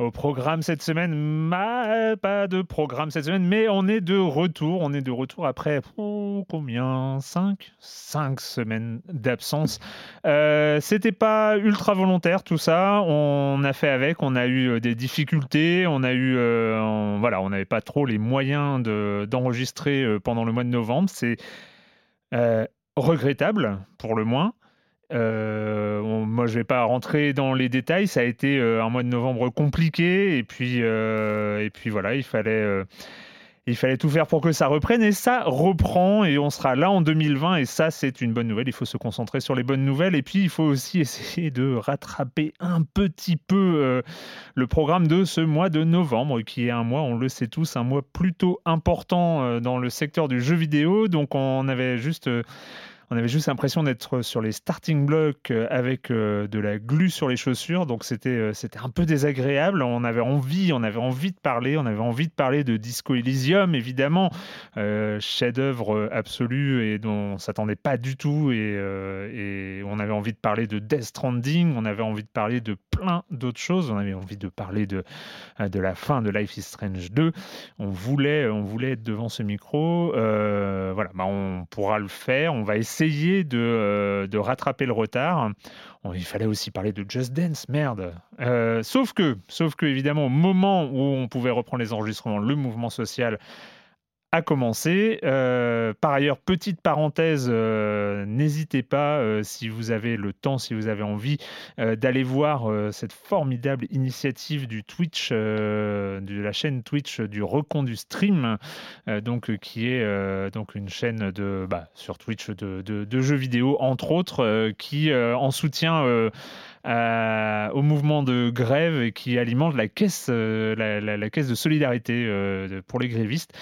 Au programme cette semaine, pas de programme cette semaine, mais on est de retour. On est de retour après oh, combien? 5 5 semaines d'absence. Euh, C'était pas ultra volontaire tout ça. On a fait avec. On a eu euh, des difficultés. On a eu, euh, voilà, on n'avait pas trop les moyens d'enregistrer euh, pendant le mois de novembre. C'est regrettable pour le moins. Euh, moi, je vais pas rentrer dans les détails. Ça a été euh, un mois de novembre compliqué, et puis, euh, et puis voilà, il fallait, il fallait tout faire pour que ça reprenne, et ça reprend, et on sera là en 2020, et ça, c'est une bonne nouvelle. Il faut se concentrer sur les bonnes nouvelles, et puis il faut aussi essayer de rattraper un petit peu le programme de ce mois de novembre, qui est un mois, on le sait tous, un mois plutôt important dans le secteur du jeu vidéo. Donc, on avait juste on avait juste l'impression d'être sur les starting blocks euh, avec euh, de la glu sur les chaussures, donc c'était euh, c'était un peu désagréable. On avait envie, on avait envie de parler, on avait envie de parler de Disco Elysium évidemment, chef-d'œuvre absolu et dont on s'attendait pas du tout. Et, et, on avait envie de parler de Death Stranding, on avait envie de parler de plein d'autres choses, on avait envie de parler de de la fin de Life is Strange 2. On voulait on voulait être devant ce micro, voilà, bah on pourra le faire, on va essayer essayer de, euh, de, rattraper le retard. il fallait aussi parler de Just Dance, merde. Euh, sauf que, sauf que, évidemment, au moment où on pouvait reprendre les enregistrements, le mouvement social a commencé. Euh, par ailleurs, petite parenthèse, euh, n'hésitez pas, euh, si vous avez le temps, si vous avez envie, d'aller voir cette formidable initiative du Twitch, de la chaîne Twitch du Recon du Stream, donc, qui est donc une chaîne de, bah, sur Twitch de, de, jeux vidéo, entre autres, qui en soutient au mouvement de grève et qui alimente la caisse, la, la, caisse de solidarité pour les grévistes.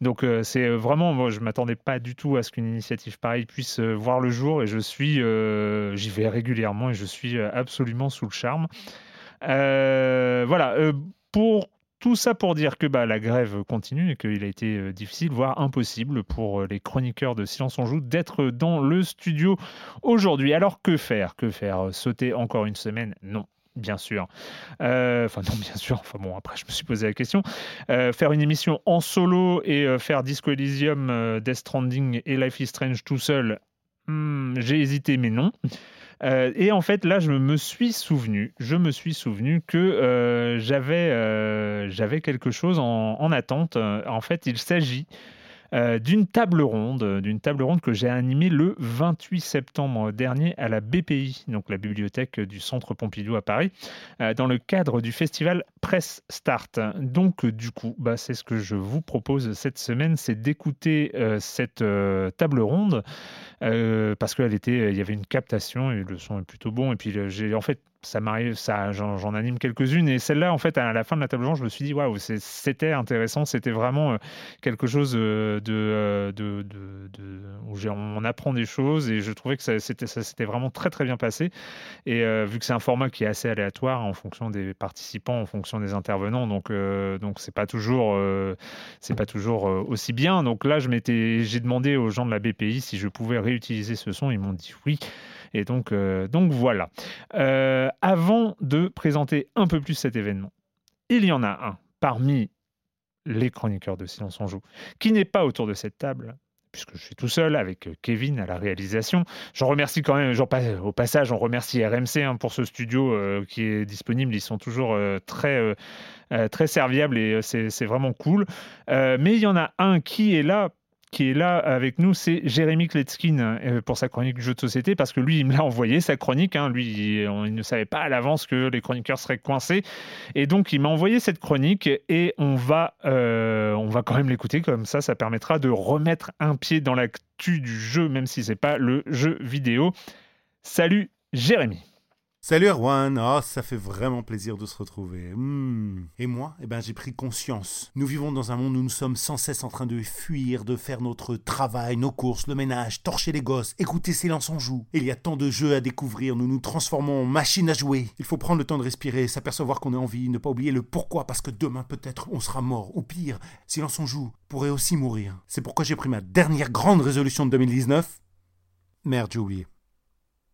Donc euh, c'est euh, vraiment, moi je m'attendais pas du tout à ce qu'une initiative pareille puisse euh, voir le jour et je suis, j'y vais régulièrement et je suis absolument sous le charme. voilà, pour tout ça pour dire que bah, la grève continue et qu'il a été difficile, voire impossible pour les chroniqueurs de Silence on Joue d'être dans le studio aujourd'hui. Alors que faire? Que faire? Sauter encore une semaine? Non bien sûr. Euh, enfin, non, bien sûr. Enfin, bon, après, je me suis posé la question. Euh, faire une émission en solo et euh, faire Disco Elysium, Death Stranding et Life is Strange tout seul, hmm, j'ai hésité, mais non. Et en fait, là, je me suis souvenu, je me suis souvenu que j'avais, j'avais quelque chose en, en attente. En fait, il s'agit euh, d'une table ronde, d'une table ronde que j'ai animée le 28 septembre dernier à la BPI, donc la bibliothèque du Centre Pompidou à Paris, euh, dans le cadre du festival Presse Start. Donc du coup, bah, c'est ce que je vous propose cette semaine, c'est d'écouter euh, cette table ronde parce qu'il y avait une captation et le son est plutôt bon. Et puis j'ai en fait ça m'arrive, ça, j'en anime quelques-unes. Et celle-là, en fait, à la fin de la table ronde, je me suis dit, waouh, c'était intéressant. C'était vraiment euh, quelque chose euh, euh, de, de, où on apprend des choses. Et je trouvais que ça s'était vraiment très, très bien passé. Et vu que c'est un format qui est assez aléatoire en fonction des participants, en fonction des intervenants, donc donc c'est pas toujours, c'est pas toujours aussi bien. Donc là, je m'étais, j'ai demandé aux gens de la BPI si je pouvais réutiliser ce son. Ils m'ont dit oui. Et donc, euh, donc voilà. Euh, avant de présenter un peu plus cet événement, il y en a un parmi les chroniqueurs de Silence on Joue qui n'est pas autour de cette table, puisque je suis tout seul avec Kevin à la réalisation. J'en remercie quand même, au passage, on remercie RMC hein, pour ce studio euh, qui est disponible. Ils sont toujours très, très serviables et c'est vraiment cool. mais il y en a un qui est là qui est là avec nous, c'est Jérémy Kletskin euh, pour sa chronique jeu de société, parce que lui, il me l'a envoyé, sa chronique. Hein. lui, il, ne savait pas à l'avance que les chroniqueurs seraient coincés. Et donc, il m'a envoyé cette chronique et on va, euh, on va quand même l'écouter. Comme ça, ça permettra de remettre un pied dans l'actu du jeu, même si c'est pas le jeu vidéo. Salut Jérémy. Salut Erwan, oh, ça fait vraiment plaisir de se retrouver. Hmm. Et moi, eh ben, j'ai pris conscience. Nous vivons dans un monde où nous sommes sans cesse en train de fuir, de faire notre travail, nos courses, le ménage, torcher les gosses, écouter Silence en joue. il y a tant de jeux à découvrir, nous nous transformons en machines à jouer. Il faut prendre le temps de respirer, s'apercevoir qu'on est en vie, ne pas oublier le pourquoi, parce que demain peut-être on sera mort, ou pire, Silence en joue pourrait aussi mourir. C'est pourquoi j'ai pris ma dernière grande résolution de 2019. Merde, j'ai oublié.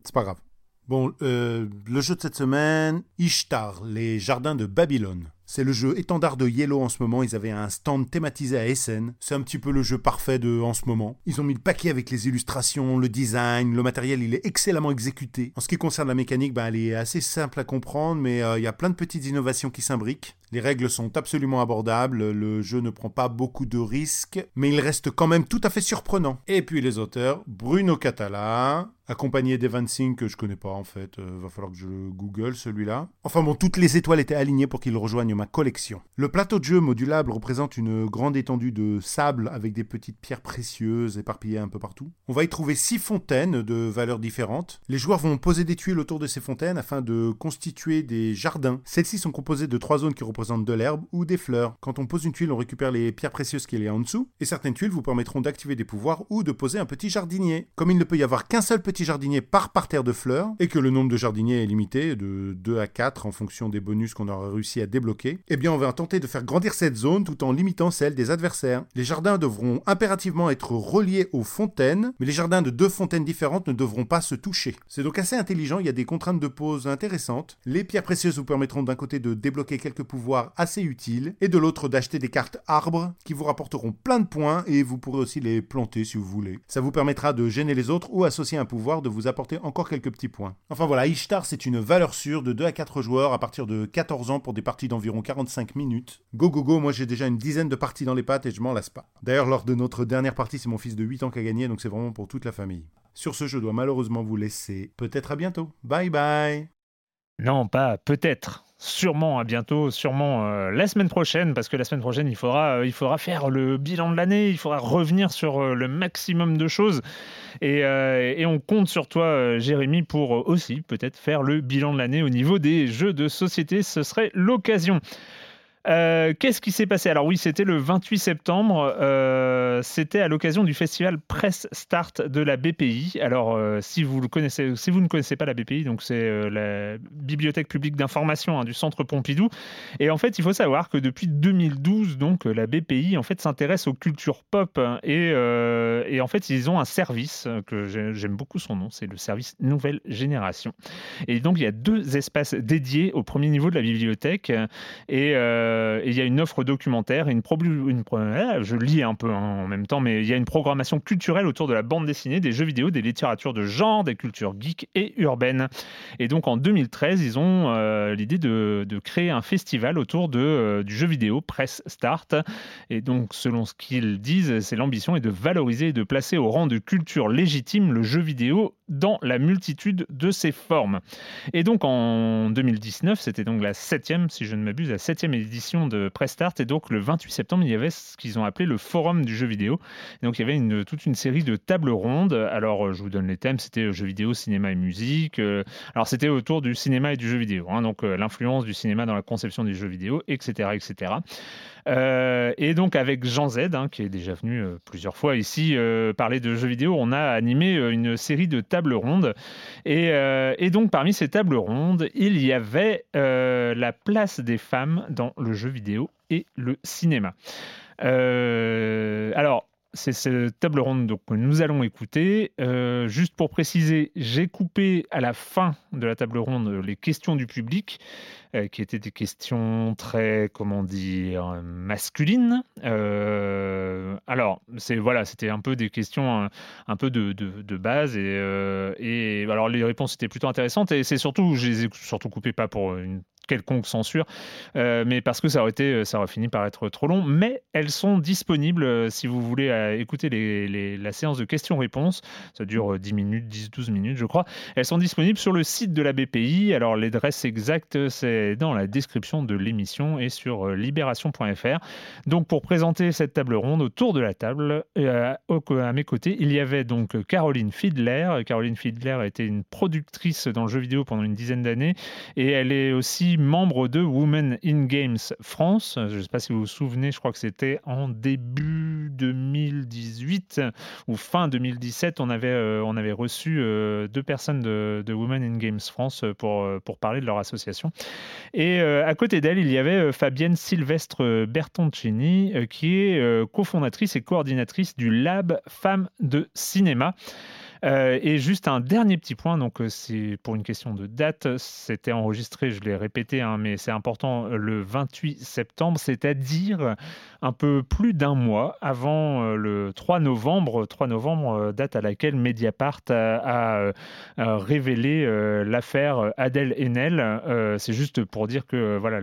C'est pas grave. Bon, euh, le jeu de cette semaine, Ishtar, les jardins de Babylone. C'est le jeu étendard de Yellow en ce moment. Ils avaient un stand thématisé à Essen. C'est un petit peu le jeu parfait en ce moment. Ils ont mis le paquet avec les illustrations, le design, le matériel, il est excellemment exécuté. En ce qui concerne la mécanique, ben, elle est assez simple à comprendre, mais euh, il y a plein de petites innovations qui s'imbriquent. Les règles sont absolument abordables, le jeu ne prend pas beaucoup de risques, mais il reste quand même tout à fait surprenant. Et puis les auteurs, Bruno Catala, accompagné d'Evan Singh que je connais pas en fait, euh, va falloir que je le google celui-là. Enfin bon, toutes les étoiles étaient alignées pour qu'il rejoigne ma collection. Le plateau de jeu modulable représente une grande étendue de sable avec des petites pierres précieuses éparpillées un peu partout. On va y trouver six fontaines de valeurs différentes. Les joueurs vont poser des tuiles autour de ces fontaines afin de constituer des jardins. Celles-ci sont composées de trois zones qui représentent de l'herbe ou des fleurs. Quand on pose une tuile, on récupère les pierres précieuses qu'il y a en dessous, et certaines tuiles vous permettront d'activer des pouvoirs ou de poser un petit jardinier. Comme il ne peut y avoir qu'un seul petit jardinier par parterre de fleurs, et que le nombre de jardiniers est limité, de 2 à 4 en fonction des bonus qu'on aura réussi à débloquer, eh bien on va tenter de faire grandir cette zone tout en limitant celle des adversaires. Les jardins devront impérativement être reliés aux fontaines, mais les jardins de deux fontaines différentes ne devront pas se toucher. C'est donc assez intelligent, il y a des contraintes de pose intéressantes. Les pierres précieuses vous permettront d'un côté de débloquer quelques pouvoirs assez utile, et de l'autre d'acheter des cartes arbres qui vous rapporteront plein de points et vous pourrez aussi les planter si vous voulez. Ça vous permettra de gêner les autres ou associer un pouvoir de vous apporter encore quelques petits points. Enfin voilà, Ishtar c'est une valeur sûre de 2 à 4 joueurs à partir de 14 ans pour des parties d'environ 45 minutes. Go go go, moi j'ai déjà une dizaine de parties dans les pattes et je m'en lasse pas. D'ailleurs lors de notre dernière partie c'est mon fils de 8 ans qui a gagné donc c'est vraiment pour toute la famille. Sur ce je dois malheureusement vous laisser. Peut-être à bientôt. Bye bye Non, pas peut-être sûrement à bientôt, sûrement euh, la semaine prochaine, parce que la semaine prochaine, il faudra, euh, il faudra faire le bilan de l'année, il faudra revenir sur euh, le maximum de choses. Et, et on compte sur toi, Jérémy, pour aussi peut-être faire le bilan de l'année au niveau des jeux de société. Ce serait l'occasion. Euh, qu'est-ce qui s'est passé? Alors oui, c'était le 28 septembre. Euh, c'était à l'occasion du festival Presse Start de la BPI. Alors euh, si vous ne connaissez pas la BPI, donc c'est la Bibliothèque publique d'information hein, du Centre Pompidou. Et en fait, il faut savoir que depuis 2012, donc la BPI en fait s'intéresse aux cultures pop hein, et, et, en fait ils ont un service que j'aime beaucoup son nom, c'est le service Nouvelle Génération. Et donc il y a deux espaces dédiés au premier niveau de la bibliothèque et et il y a une offre documentaire, une, je lis un peu hein, en même temps, mais il y a une programmation culturelle autour de la bande dessinée, des jeux vidéo, des littératures de genre, des cultures geeks et urbaines. Et donc en 2013, ils ont l'idée de, créer un festival autour de, du jeu vidéo Press Start. Et donc selon ce qu'ils disent, c'est l'ambition est de valoriser et de placer au rang de culture légitime le jeu vidéo dans la multitude de ses formes. Et donc en 2019, c'était donc la septième, si je ne m'abuse, la septième édition de Press Start. Et donc le 28 septembre, il y avait ce qu'ils ont appelé le forum du jeu vidéo. donc il y avait toute une série de tables rondes. Alors je vous donne les thèmes, c'était jeu vidéo, cinéma et musique. Euh, alors c'était autour du cinéma et du jeu vidéo. Hein. donc euh, l'influence du cinéma dans la conception du jeu vidéo, etc. etc. Euh, et donc avec Jean Z, hein, qui est déjà venu plusieurs fois ici parler de jeux vidéo, on a animé une série de tables rondes. Et, et donc parmi ces tables rondes, il y avait la place des femmes dans le jeu vidéo et le cinéma. alors, c'est cette table ronde donc, que nous allons écouter. Euh, juste pour préciser, j'ai coupé à la fin de la table ronde les questions du public, euh, qui étaient des questions très, comment dire, masculines. Euh, alors, c'est voilà, c'était un peu des questions un, peu de, de, base et, et alors les réponses étaient plutôt intéressantes et c'est surtout, je les ai surtout coupées pas pour une quelconque censure, euh, mais parce que ça aurait, été, ça aurait fini par être trop long. Mais elles sont disponibles euh, si vous voulez euh, écouter la séance de questions-réponses. Ça dure 10 minutes, 10-12 minutes, je crois. Elles sont disponibles sur le site de la BPI. Alors, l'adresse exacte, c'est dans la description de l'émission et sur libération.fr. Donc, pour présenter cette table ronde, autour de la table, à mes côtés, il y avait donc Caroline Fiedler. Caroline Fiedler été une productrice dans le jeu vidéo pendant une dizaine d'années et elle est aussi membre de Women in Games France. Je ne sais pas si vous vous souvenez, je crois que c'était en début 2018 ou fin 2017, on avait, euh, on avait reçu euh, deux personnes de, Women in Games France pour, euh, pour parler de leur association. Et à côté d'elle, il y avait Fabienne Sylvestre Bertoncini, qui est cofondatrice et coordinatrice du Lab Femmes de Cinéma. Euh, et juste un dernier petit point, donc euh, c'est pour une question de date, c'était enregistré, je l'ai répété, hein, mais c'est important, le 28 septembre, c'est-à-dire un peu plus d'un mois avant euh, le 3 novembre, 3 novembre, date à laquelle Mediapart a, révélé l'affaire Adèle Haenel. c'est juste pour dire que voilà,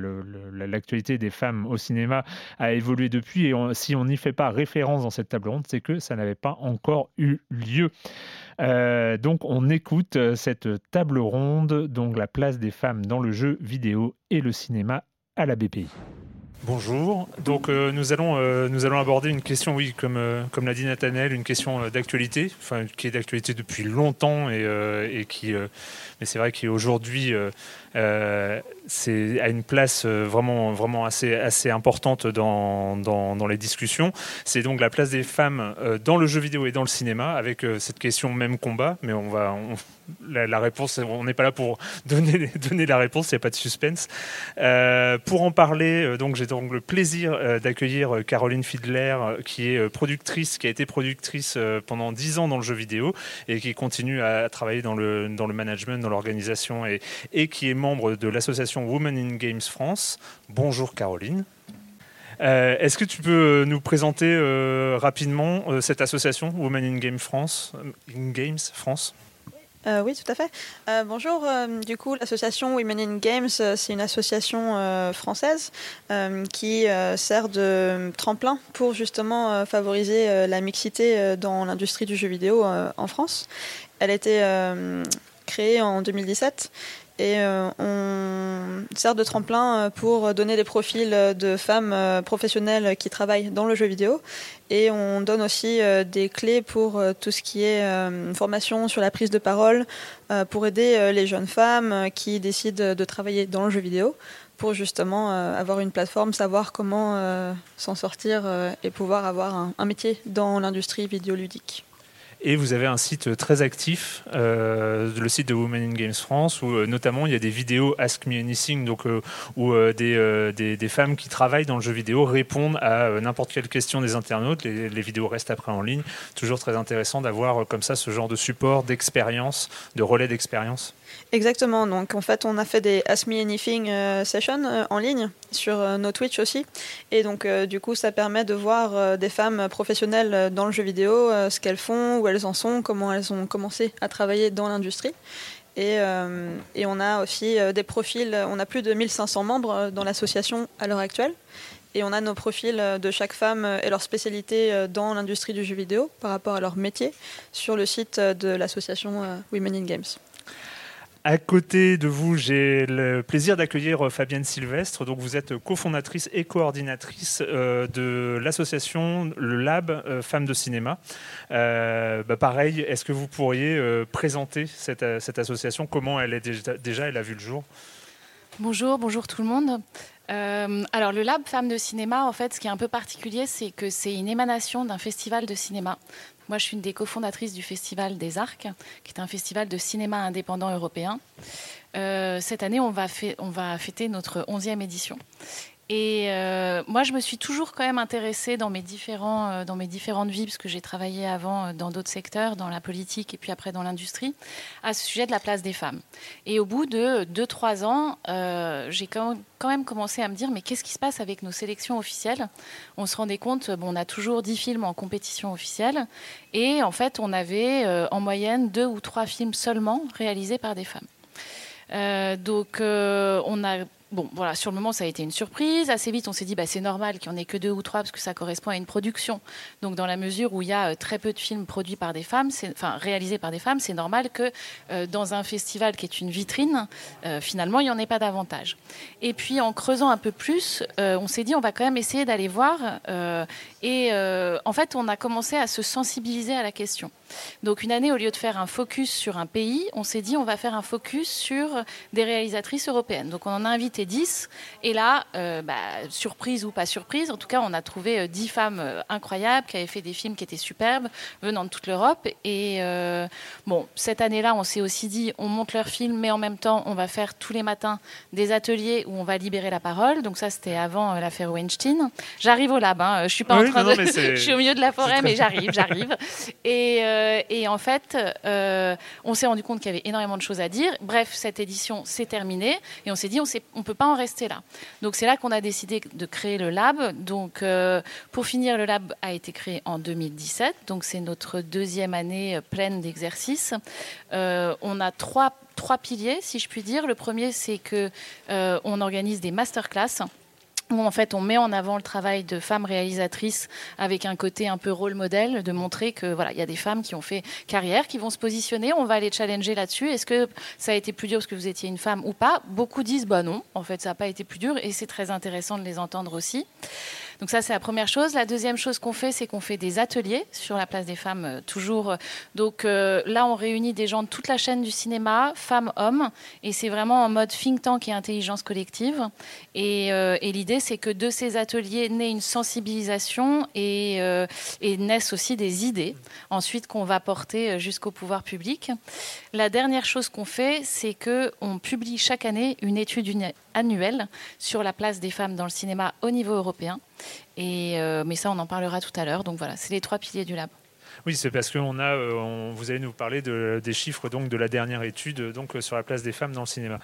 l'actualité des femmes au cinéma a évolué depuis, et si on n'y fait pas référence dans cette table ronde, c'est que ça n'avait pas encore eu lieu. Euh, donc on écoute euh, cette table ronde, donc la place des femmes dans le jeu vidéo et le cinéma à la BPI. Bonjour. Donc euh, nous allons nous allons aborder une question, oui, comme comme l'a dit Nathanel, une question d'actualité, enfin qui est d'actualité depuis longtemps et, et qui, mais c'est vrai qu'aujourd'hui euh, c'est à une place euh, vraiment, vraiment assez, importante dans, les discussions. C'est donc la place des femmes euh, dans le jeu vidéo et dans le cinéma, avec cette question même combat, mais on va, la, réponse, on n'est pas là pour donner, la réponse, il n'y a pas de suspense. pour en parler, donc j'ai donc le plaisir d'accueillir Caroline Fiedler, qui est productrice, qui a été productrice pendant dix ans dans le jeu vidéo et qui continue à travailler dans le, dans le management, dans l'organisation et, et qui est membre de l'association Women in Games France. Bonjour Caroline. Euh, est-ce que tu peux nous présenter euh, rapidement euh, cette association Women in Games France, in Games France? Oui, tout à fait. bonjour. du coup, l'association Women in Games, c'est une association française qui sert de tremplin pour justement favoriser la mixité dans l'industrie du jeu vidéo en France. Elle a été créée en 2017 et euh, on sert de tremplin euh, pour donner des profils de femmes euh, professionnelles qui travaillent dans le jeu vidéo. Et on donne aussi des clés pour tout ce qui est formation sur la prise de parole, pour aider les jeunes femmes qui décident de travailler dans le jeu vidéo, pour justement avoir une plateforme, savoir comment s'en sortir et pouvoir avoir un métier dans l'industrie vidéoludique. Et vous avez un site très actif, euh, le site de Women in Games France, où euh, notamment il y a des vidéos Ask Me Anything, donc, euh, où des, femmes qui travaillent dans le jeu vidéo répondent à n'importe quelle question des internautes. Les, vidéos restent après en ligne. Toujours très intéressant d'avoir comme ça ce genre de support, d'expérience, de relais d'expérience. Exactement. Donc en fait, on a fait des Ask Me Anything sessions en ligne sur nos Twitch aussi. Et donc du coup, ça permet de voir des femmes professionnelles dans le jeu vidéo, ce qu'elles font, elles en sont, comment elles ont commencé à travailler dans l'industrie. Et, euh, et, on a aussi euh, des profils, on a plus de 1500 membres euh, dans l'association à l'heure actuelle. Et on a nos profils de chaque femme et leur spécialité dans l'industrie du jeu vidéo par rapport à leur métier sur le site de l'association Women in Games. À côté de vous, j'ai le plaisir d'accueillir euh, Fabienne Sylvestre. Donc, vous êtes cofondatrice et coordinatrice euh, de l'association Le Lab euh, Femmes de Cinéma. Bah, pareil, est-ce que vous pourriez présenter cette, association? Comment elle est déjà, déjà, elle a vu le jour? Bonjour, bonjour tout le monde. alors le Lab Femmes de Cinéma, en fait, ce qui est un peu particulier, c'est que c'est une émanation d'un festival de cinéma. Moi, je suis une des cofondatrices du Festival des Arcs, qui est un festival de cinéma indépendant européen. Euh, cette année, on va, on va fêter notre 11e édition. Et euh, moi, je me suis toujours quand même intéressée dans mes, différents, euh, dans mes différentes vies, parce que j'ai travaillé avant euh, dans d'autres secteurs, dans la politique et puis après dans l'industrie, à ce sujet de la place des femmes. Et au bout de 2-3 ans, j'ai quand, même commencé à me dire, mais qu'est-ce qui se passe avec nos sélections officielles? On se rendait compte, bon, on a toujours 10 films en compétition officielle, et en fait, on avait en moyenne 2 ou 3 films seulement réalisés par des femmes. donc, on a Bon, voilà, sur le moment, ça a été une surprise. Assez vite, on s'est dit, bah, c'est normal qu'il n'y en ait que deux ou trois, parce que ça correspond à une production. Donc, dans la mesure où il y a euh, très peu de films produits par des femmes, enfin, réalisés par des femmes, c'est normal que euh, dans un festival qui est une vitrine, euh, finalement, il n'y en ait pas davantage. Et puis, en creusant un peu plus, on s'est dit, on va quand même essayer d'aller voir. et en fait, on a commencé à se sensibiliser à la question. Donc une année, au lieu de faire un focus sur un pays, on s'est dit on va faire un focus sur des réalisatrices européennes. Donc on en a invité 10. Et là, euh, bah, surprise ou pas surprise, en tout cas, on a trouvé 10 euh, femmes euh, incroyables qui avaient fait des films qui étaient superbes, venant de toute l'Europe. Et bon, cette année-là, on s'est aussi dit on monte leurs films, mais en même temps, on va faire tous les matins des ateliers où on va libérer la parole. Donc ça, c'était avant l'affaire Weinstein. J'arrive au lab, hein. je suis pas en train de... je suis au milieu de la forêt, mais j'arrive, j'arrive. Et euh, et en fait, euh, on s'est rendu compte qu'il y avait énormément de choses à dire. Bref, cette édition s'est terminée et on s'est dit on ne peut pas en rester là. Donc c'est là qu'on a décidé de créer le lab. Donc euh, pour finir, le lab a été créé en 2017. Donc c'est notre deuxième année pleine d'exercices. on a trois, piliers, si je puis dire. Le premier, c'est que on organise des masterclass où en fait on met en avant le travail de femmes réalisatrices avec un côté un peu rôle modèle, de montrer que voilà, il y a des femmes qui ont fait carrière, qui vont se positionner, on va les challenger là-dessus. Est-ce que ça a été plus dur parce que vous étiez une femme ou pas? Beaucoup disent bah non, en fait ça n'a pas été plus dur et c'est très intéressant de les entendre aussi. Donc ça, c'est la première chose. La deuxième chose qu'on fait, c'est qu'on fait des ateliers sur la place des femmes, euh, toujours. Donc euh, là, on réunit des gens de toute la chaîne du cinéma, femmes, hommes, et c'est vraiment en mode think tank et intelligence collective. Et, euh, l'idée, c'est que de ces ateliers naît une sensibilisation et, et naissent aussi des idées, ensuite qu'on va porter jusqu'au pouvoir public. La dernière chose qu'on fait, c'est qu'on publie chaque année une étude annuelle sur la place des femmes dans le cinéma au niveau européen. Et, euh, mais ça, on en parlera tout à l'heure. Donc voilà, c'est les trois piliers du lab. Oui, c'est parce que on a, euh, vous allez nous parler de, des chiffres donc de la dernière étude donc sur la place des femmes dans le cinéma.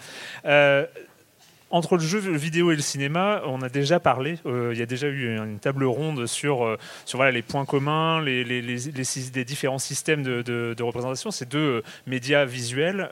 Euh, entre le jeu vidéo et le cinéma, on a déjà parlé. Euh, il y a déjà eu une table ronde sur, euh, sur voilà, les points communs, les, les, les, différents systèmes de, de, représentation. Ces deux euh, médias visuels,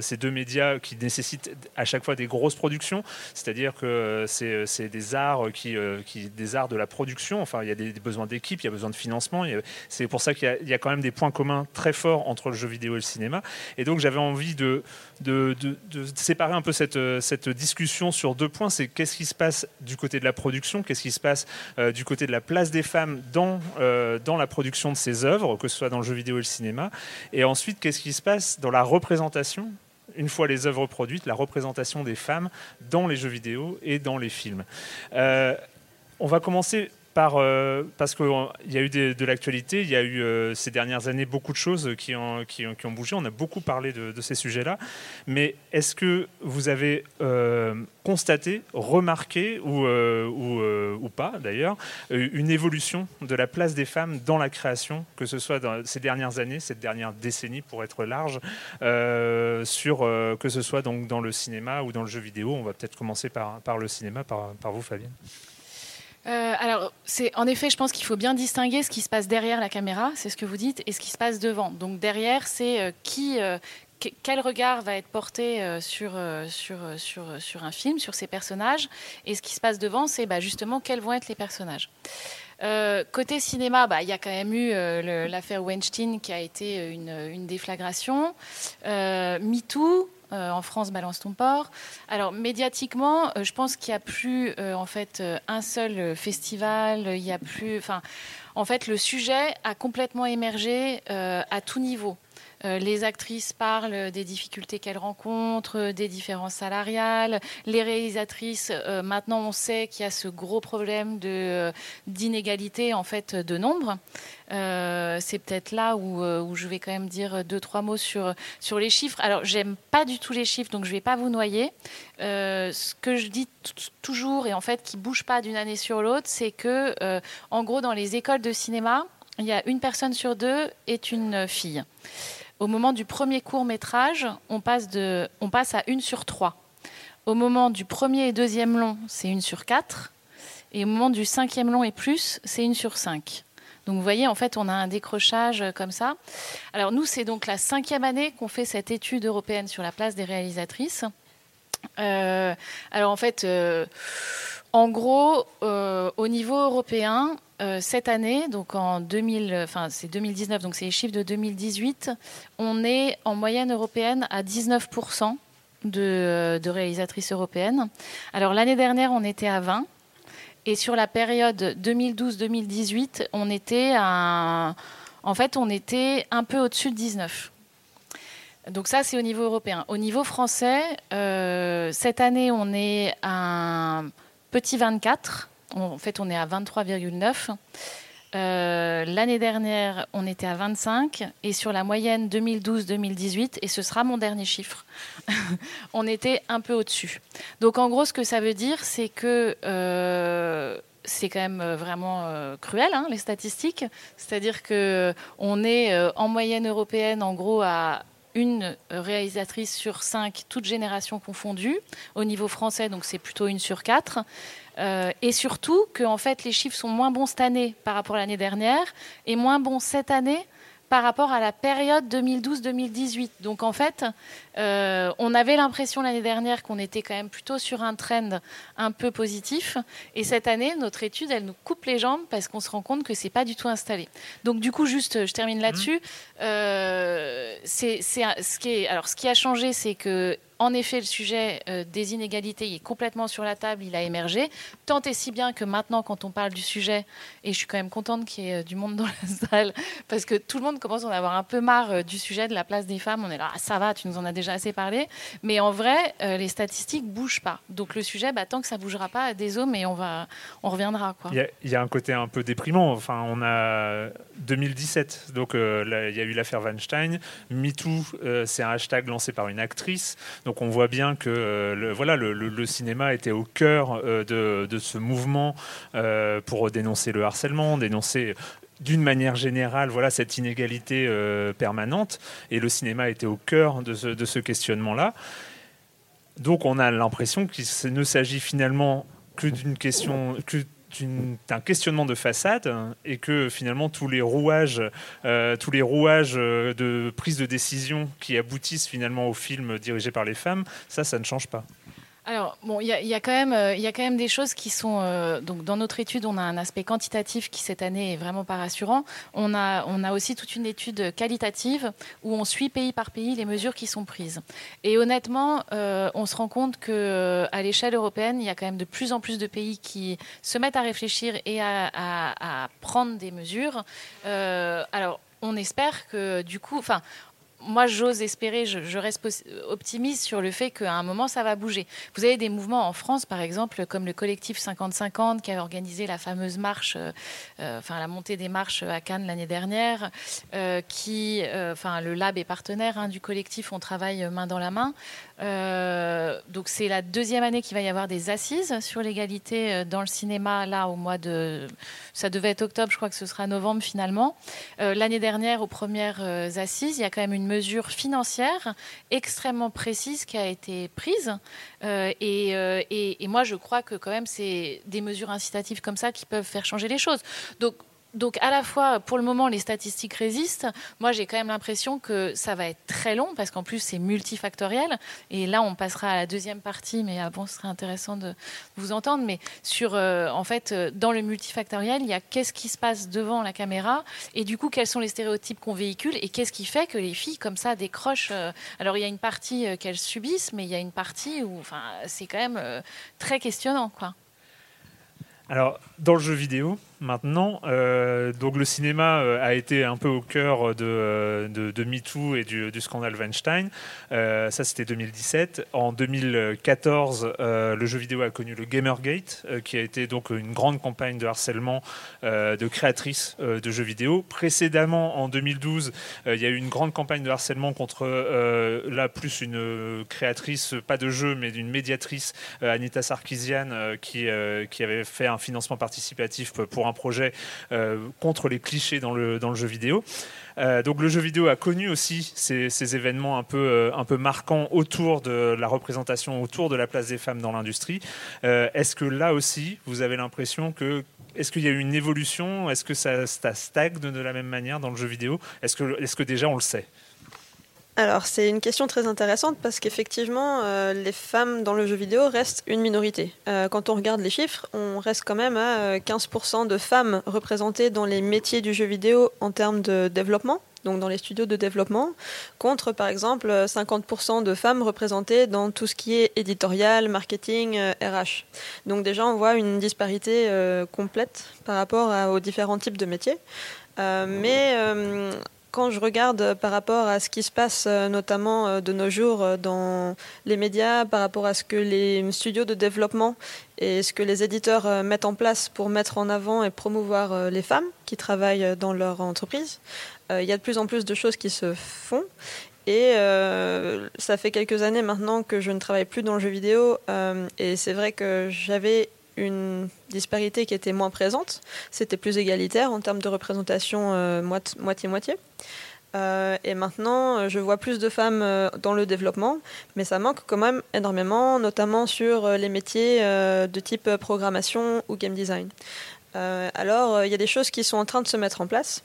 ces deux médias qui nécessitent à chaque fois des grosses productions, c'est-à-dire que c'est des arts qui, qui, des arts de la production. Enfin, il y a des, besoins d'équipe, il y a besoin de financement. C'est pour ça qu'il y, a quand même des points communs très forts entre le jeu vidéo et le cinéma. Et donc, j'avais envie de, de, de, séparer un peu cette, cette discussion sur deux points. C'est qu'est-ce qui se passe du côté de la production, qu'est-ce qui se passe euh, du côté de la place des femmes dans, euh, dans la production de ces œuvres, que ce soit dans le jeu vidéo et le cinéma. Et ensuite, qu'est-ce qui se passe dans la représentation une fois les œuvres produites, la représentation des femmes dans les jeux vidéo et dans les films. Euh, on va commencer euh, parce qu'il y a eu de l'actualité, il y a eu euh, ces dernières années beaucoup de choses qui ont, bougé. On a beaucoup parlé de, ces sujets-là. Mais est-ce que vous avez euh, constaté, remarqué, ou, pas d'ailleurs, une évolution de la place des femmes dans la création, que ce soit ces dernières années, cette dernière décennie pour être large, sur, que ce soit donc dans le cinéma ou dans le jeu vidéo? On va peut-être commencer par, par le cinéma, par, par vous, Fabienne. Euh, alors, c'est en effet, je pense qu'il faut bien distinguer ce qui se passe derrière la caméra, c'est ce que vous dites, et ce qui se passe devant. Donc derrière, c'est euh, qui, euh, quel regard va être porté sur, un film, sur ses personnages, et ce qui se passe devant, c'est bah, justement quels vont être les personnages. côté cinéma, bah, il y a quand même eu l'affaire Weinstein qui a été une, une déflagration. MeToo, euh, en France, Balance ton port. Alors médiatiquement, euh, je pense qu'il n'y a plus euh, en fait un seul festival. Il y a plus, enfin, en fait, le sujet a complètement émergé à tout niveau. Euh, les actrices parlent des difficultés qu'elles rencontrent, des différences salariales. Les réalisatrices, euh, maintenant, on sait qu'il y a ce gros problème d'inégalité en fait de nombre. Euh, c'est peut-être là où, je vais quand même dire deux trois mots sur sur les chiffres. Alors j'aime pas du tout les chiffres, donc je vais pas vous noyer. ce que je dis toujours et en fait qui bouge pas d'une année sur l'autre, c'est que en gros dans les écoles de cinéma, il y a une personne sur deux est une fille. Au moment du premier court métrage, on passe, à une sur trois. Au moment du premier et deuxième long, c'est une sur quatre. Et au moment du cinquième long et plus, c'est une sur cinq. Donc vous voyez, en fait, on a un décrochage comme ça. Alors nous, c'est donc la cinquième année qu'on fait cette étude européenne sur la place des réalisatrices. Euh, alors en fait, euh, en gros, euh, au niveau européen, euh, cette année, donc en 2000, enfin c'est 2019, donc c'est les chiffres de 2018, on est en moyenne européenne à 19% de, de, réalisatrices européennes. Alors l'année dernière, on était à 20. Et sur la période 2012-2018, on était à, en fait, on était un peu au-dessus de 19. Donc ça, c'est au niveau européen. Au niveau français, euh, cette année, on est à petit 24 en fait, on est à 23,9. Euh, l'année dernière, on était à 25 et sur la moyenne 2012-2018, et ce sera mon dernier chiffre, on était un peu au-dessus. Donc en gros, ce que ça veut dire, c'est que euh, c'est quand même euh, vraiment cruel, hein, les statistiques. C'est-à-dire que on est en moyenne européenne, en gros, à une réalisatrice sur cinq, toutes générations confondues. Au niveau français, donc c'est plutôt une sur quatre. Euh, et surtout que fait, les chiffres sont moins bons cette année par rapport à l'année dernière et moins bons cette année par rapport à la période 2012-2018. Donc en fait, euh, on avait l'impression l'année dernière qu'on était quand même plutôt sur un trend un peu positif. Et cette année, notre étude, elle nous coupe les jambes parce qu'on se rend compte que c'est pas du tout installé. Donc du coup, juste, je termine là-dessus. Mmh. Euh, c'est ce qui est, alors ce qui a changé, c'est que en effet, le sujet euh, des inégalités est complètement sur la table, il a émergé, tant et si bien que maintenant, quand on parle du sujet, et je suis quand même contente qu'il y ait euh, du monde dans la salle, parce que tout le monde commence à en avoir un peu marre euh, du sujet de la place des femmes, on est là, ah, ça va, tu nous en as déjà assez parlé, mais en vrai, les statistiques bougent pas. Donc le sujet, bah, tant que ça bougera pas, désolé, mais on, va, on reviendra. Il, y a, un côté un peu déprimant, enfin, on a 2017, donc il y a eu l'affaire Weinstein, MeToo, c'est un hashtag lancé par une actrice, donc on voit bien que euh, le, voilà, le, cinéma était au cœur euh, de, ce mouvement euh, pour dénoncer le harcèlement, dénoncer d'une manière générale, voilà cette inégalité permanente. Et le cinéma était au cœur de ce, questionnement-là. Donc on a l'impression qu'il ne s'agit finalement que d'une question, un questionnement de façade et que finalement tous les rouages, euh, tous les rouages euh, de prise de décision qui aboutissent finalement au film dirigé par les femmes, ça, ça ne change pas. Alors, bon, il y, a, quand même, euh, y a quand même des choses qui sont. Euh, donc, dans notre étude, on a un aspect quantitatif qui cette année est vraiment pas rassurant. On a, on a aussi toute une étude qualitative où on suit pays par pays les mesures qui sont prises. Et honnêtement, euh, on se rend compte que à l'échelle européenne, il y a quand même de plus en plus de pays qui se mettent à réfléchir et à, à prendre des mesures. alors, on espère que du coup, enfin, moi, j'ose espérer, je, reste optimiste sur le fait qu'à un moment, ça va bouger. Vous avez des mouvements en France, par exemple, comme le collectif 50-50 qui a organisé la fameuse marche, enfin la montée des marches à Cannes l'année dernière, qui, enfin le Lab est partenaire hein, du collectif, on travaille main dans la main. Donc c'est la deuxième année qu'il va y avoir des assises sur l'égalité dans le cinéma, là au mois de, ça devait être octobre, je crois que ce sera novembre finalement. L'année dernière, aux premières assises, il y a quand même une mesure financière extrêmement précise qui a été prise. Euh, euh, et, et, moi, je crois que quand même, c'est des mesures incitatives comme ça qui peuvent faire changer les choses. Donc, donc à la fois, pour le moment, les statistiques résistent. Moi, j'ai quand même l'impression que ça va être très long parce qu'en plus, c'est multifactoriel. Et là, on passera à la deuxième partie, mais ah ce serait intéressant de vous entendre. Mais sur, euh, en fait, euh, dans le multifactoriel, il y a qu'est-ce qui se passe devant la caméra et du coup, quels sont les stéréotypes qu'on véhicule et qu'est-ce qui fait que les filles, comme ça, décrochent. Euh, alors, il y a une partie qu'elles subissent, mais il y a une partie où, enfin, c'est quand même très questionnant, quoi. Alors, dans le jeu vidéo, maintenant. Euh, donc le cinéma euh, a été un peu au cœur de, euh, de, MeToo et du, scandale Weinstein. ça, c'était 2017. En 2014, le jeu vidéo a connu le Gamergate, qui a été donc une grande campagne de harcèlement de créatrices de jeux vidéo. Précédemment, en 2012, il y a eu une grande campagne de harcèlement contre, là, plus une créatrice, pas de jeu, mais d'une médiatrice, Anita Sarkisian, qui, qui avait fait un financement participatif pour un projet euh, contre les clichés dans le, jeu vidéo. Euh, donc le jeu vidéo a connu aussi ces, événements un peu, euh, un peu marquants autour de la représentation, autour de la place des femmes dans l'industrie. Est-ce que là aussi, vous avez l'impression que est-ce qu'il y a eu une évolution? Est-ce que ça, stagne de la même manière dans le jeu vidéo? Est -ce que déjà on le sait? Alors c'est une question très intéressante parce qu'effectivement euh, les femmes dans le jeu vidéo restent une minorité. Euh, quand on regarde les chiffres, on reste quand même à 15% euh, de femmes représentées dans les métiers du jeu vidéo en termes de développement, donc dans les studios de développement, contre par exemple 50% de femmes représentées dans tout ce qui est éditorial, marketing, RH. Donc déjà on voit une disparité complète par rapport aux différents types de métiers. mais quand je regarde par rapport à ce qui se passe euh, notamment euh, de nos jours euh, dans les médias, par rapport à ce que les studios de développement et ce que les éditeurs mettent en place pour mettre en avant et promouvoir les femmes qui travaillent dans leur entreprise, il y a de plus en plus de choses qui se font. Et ça fait quelques années maintenant que je ne travaille plus dans le jeu vidéo. et c'est vrai que j'avais une disparité qui était moins présente. C'était plus égalitaire en termes de représentation euh, moitié-moitié. Euh, et maintenant, euh, je vois plus de femmes dans le développement, mais ça manque quand même énormément, notamment sur les métiers de type programmation ou game design. alors, il y a des choses qui sont en train de se mettre en place.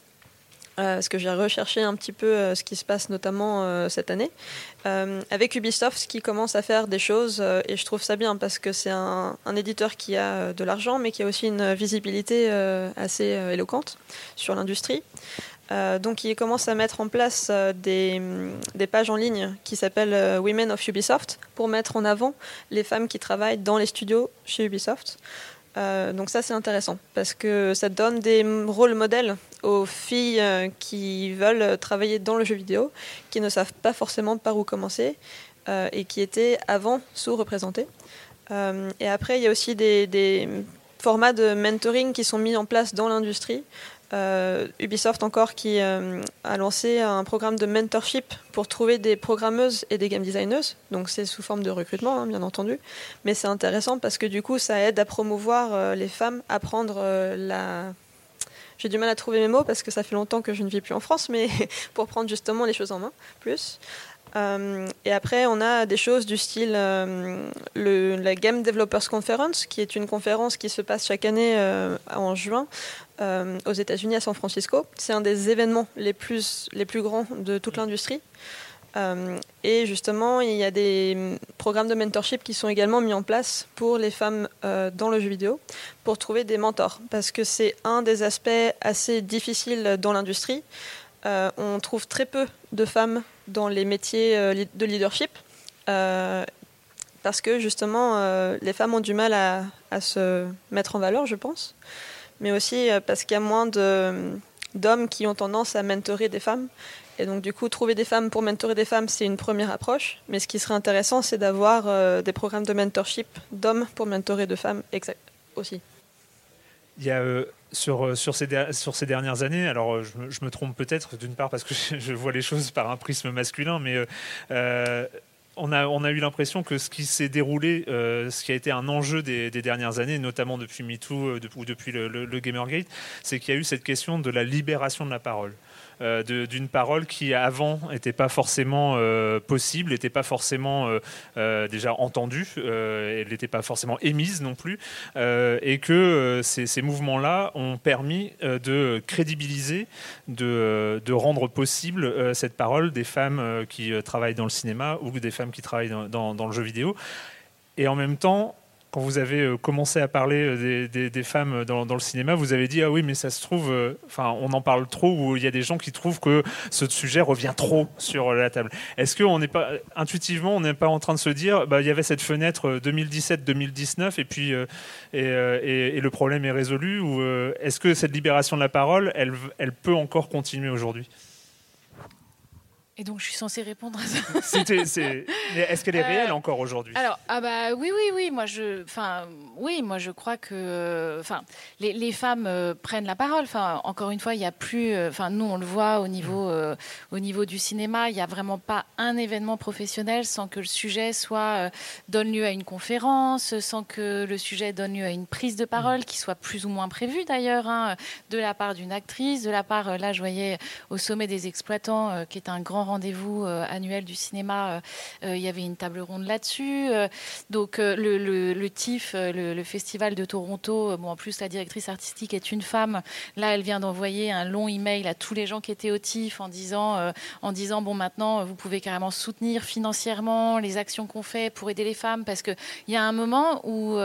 Euh, parce que j'ai recherché un petit peu euh, ce qui se passe notamment euh, cette année, avec Ubisoft qui commence à faire des choses, et je trouve ça bien parce que c'est un, éditeur qui a de l'argent, mais qui a aussi une visibilité assez éloquente sur l'industrie. donc il commence à mettre en place des, pages en ligne qui s'appellent Women of Ubisoft pour mettre en avant les femmes qui travaillent dans les studios chez Ubisoft. Euh, donc ça c'est intéressant parce que ça donne des rôles modèles aux filles euh, qui veulent travailler dans le jeu vidéo, qui ne savent pas forcément par où commencer euh, et qui étaient avant sous-représentées. et après il y a aussi des, formats de mentoring qui sont mis en place dans l'industrie euh, Ubisoft encore qui euh, a lancé un programme de mentorship pour trouver des programmeuses et des game designers. Donc c'est sous forme de recrutement, hein, bien entendu. Mais c'est intéressant parce que du coup, ça aide à promouvoir euh, les femmes, à prendre la... J'ai du mal à trouver mes mots parce que ça fait longtemps que je ne vis plus en France, mais pour prendre justement les choses en main plus. Euh, et après, on a des choses du style euh, la Game Developers Conference, qui est une conférence qui se passe chaque année euh, en juin aux États-Unis, à San Francisco. C'est un des événements les plus, les plus grands de toute l'industrie. Et justement, il y a des programmes de mentorship qui sont également mis en place pour les femmes dans le jeu vidéo, pour trouver des mentors, parce que c'est un des aspects assez difficiles dans l'industrie. on trouve très peu de femmes dans les métiers euh, de leadership. Euh, parce que justement, euh, les femmes ont du mal à, se mettre en valeur, je pense. Mais aussi parce qu'il y a moins d'hommes qui ont tendance à mentorer des femmes. Et donc, du coup, trouver des femmes pour mentorer des femmes, c'est une première approche. Mais ce qui serait intéressant, c'est d'avoir euh, des programmes de mentorship d'hommes pour mentorer de femmes exact, aussi. Il y a euh, sur, euh, sur, ces, sur ces dernières années, alors je, me trompe peut-être d'une part parce que je, vois les choses par un prisme masculin, mais on a, on a, eu l'impression que ce qui s'est déroulé, ce qui a été un enjeu des, dernières années, notamment depuis MeToo ou depuis le Gamergate, c'est qu'il y a eu cette question de la libération de la parole. Euh, d'une parole qui avant n'était pas forcément euh, possible, n'était pas forcément euh, déjà entendue, elle n'était pas forcément émise non plus, et que ces, mouvements-là ont permis de crédibiliser, de, rendre possible cette parole des femmes qui travaillent dans le cinéma ou des femmes qui travaillent dans le jeu vidéo. Et en même temps, quand vous avez euh, commencé à parler euh, des, femmes dans, le cinéma, vous avez dit ah oui mais ça se trouve, euh, enfin on en parle trop ou il y a des gens qui trouvent que ce sujet revient trop sur la table. Est-ce qu'on n'est pas intuitivement on n'est pas en train de se dire bah il y avait cette fenêtre 2017-2019 et puis et, le problème est résolu ou est-ce que cette libération de la parole elle, elle peut encore continuer aujourd'hui? Et donc, je suis censée répondre à ça. Est-ce qu'elle est réelle euh, encore aujourd'hui? Alors, ah bah oui, oui, oui. Moi, je, enfin, oui, moi, je crois que, enfin, les, les femmes euh, prennent la parole. Enfin, encore une fois, il n'y a plus, euh, enfin, nous, on le voit au niveau, mm. au niveau du cinéma, il n'y a vraiment pas un événement professionnel sans que le sujet soit donne lieu à une conférence, sans que le sujet donne lieu à une prise de parole mm. qui soit plus ou moins prévue d'ailleurs, hein, de la part d'une actrice, de la part, là, je voyais au sommet des exploitants, qui est un grand rendez-vous euh, annuel du cinéma, euh, euh, il y avait une table ronde là-dessus. donc le, TIFF, le, festival de Toronto, bon, en plus la directrice artistique est une femme. Là, elle vient d'envoyer un long email à tous les gens qui étaient au TIFF en disant, en disant bon maintenant vous pouvez carrément soutenir financièrement les actions qu'on fait pour aider les femmes parce qu'il y a un moment où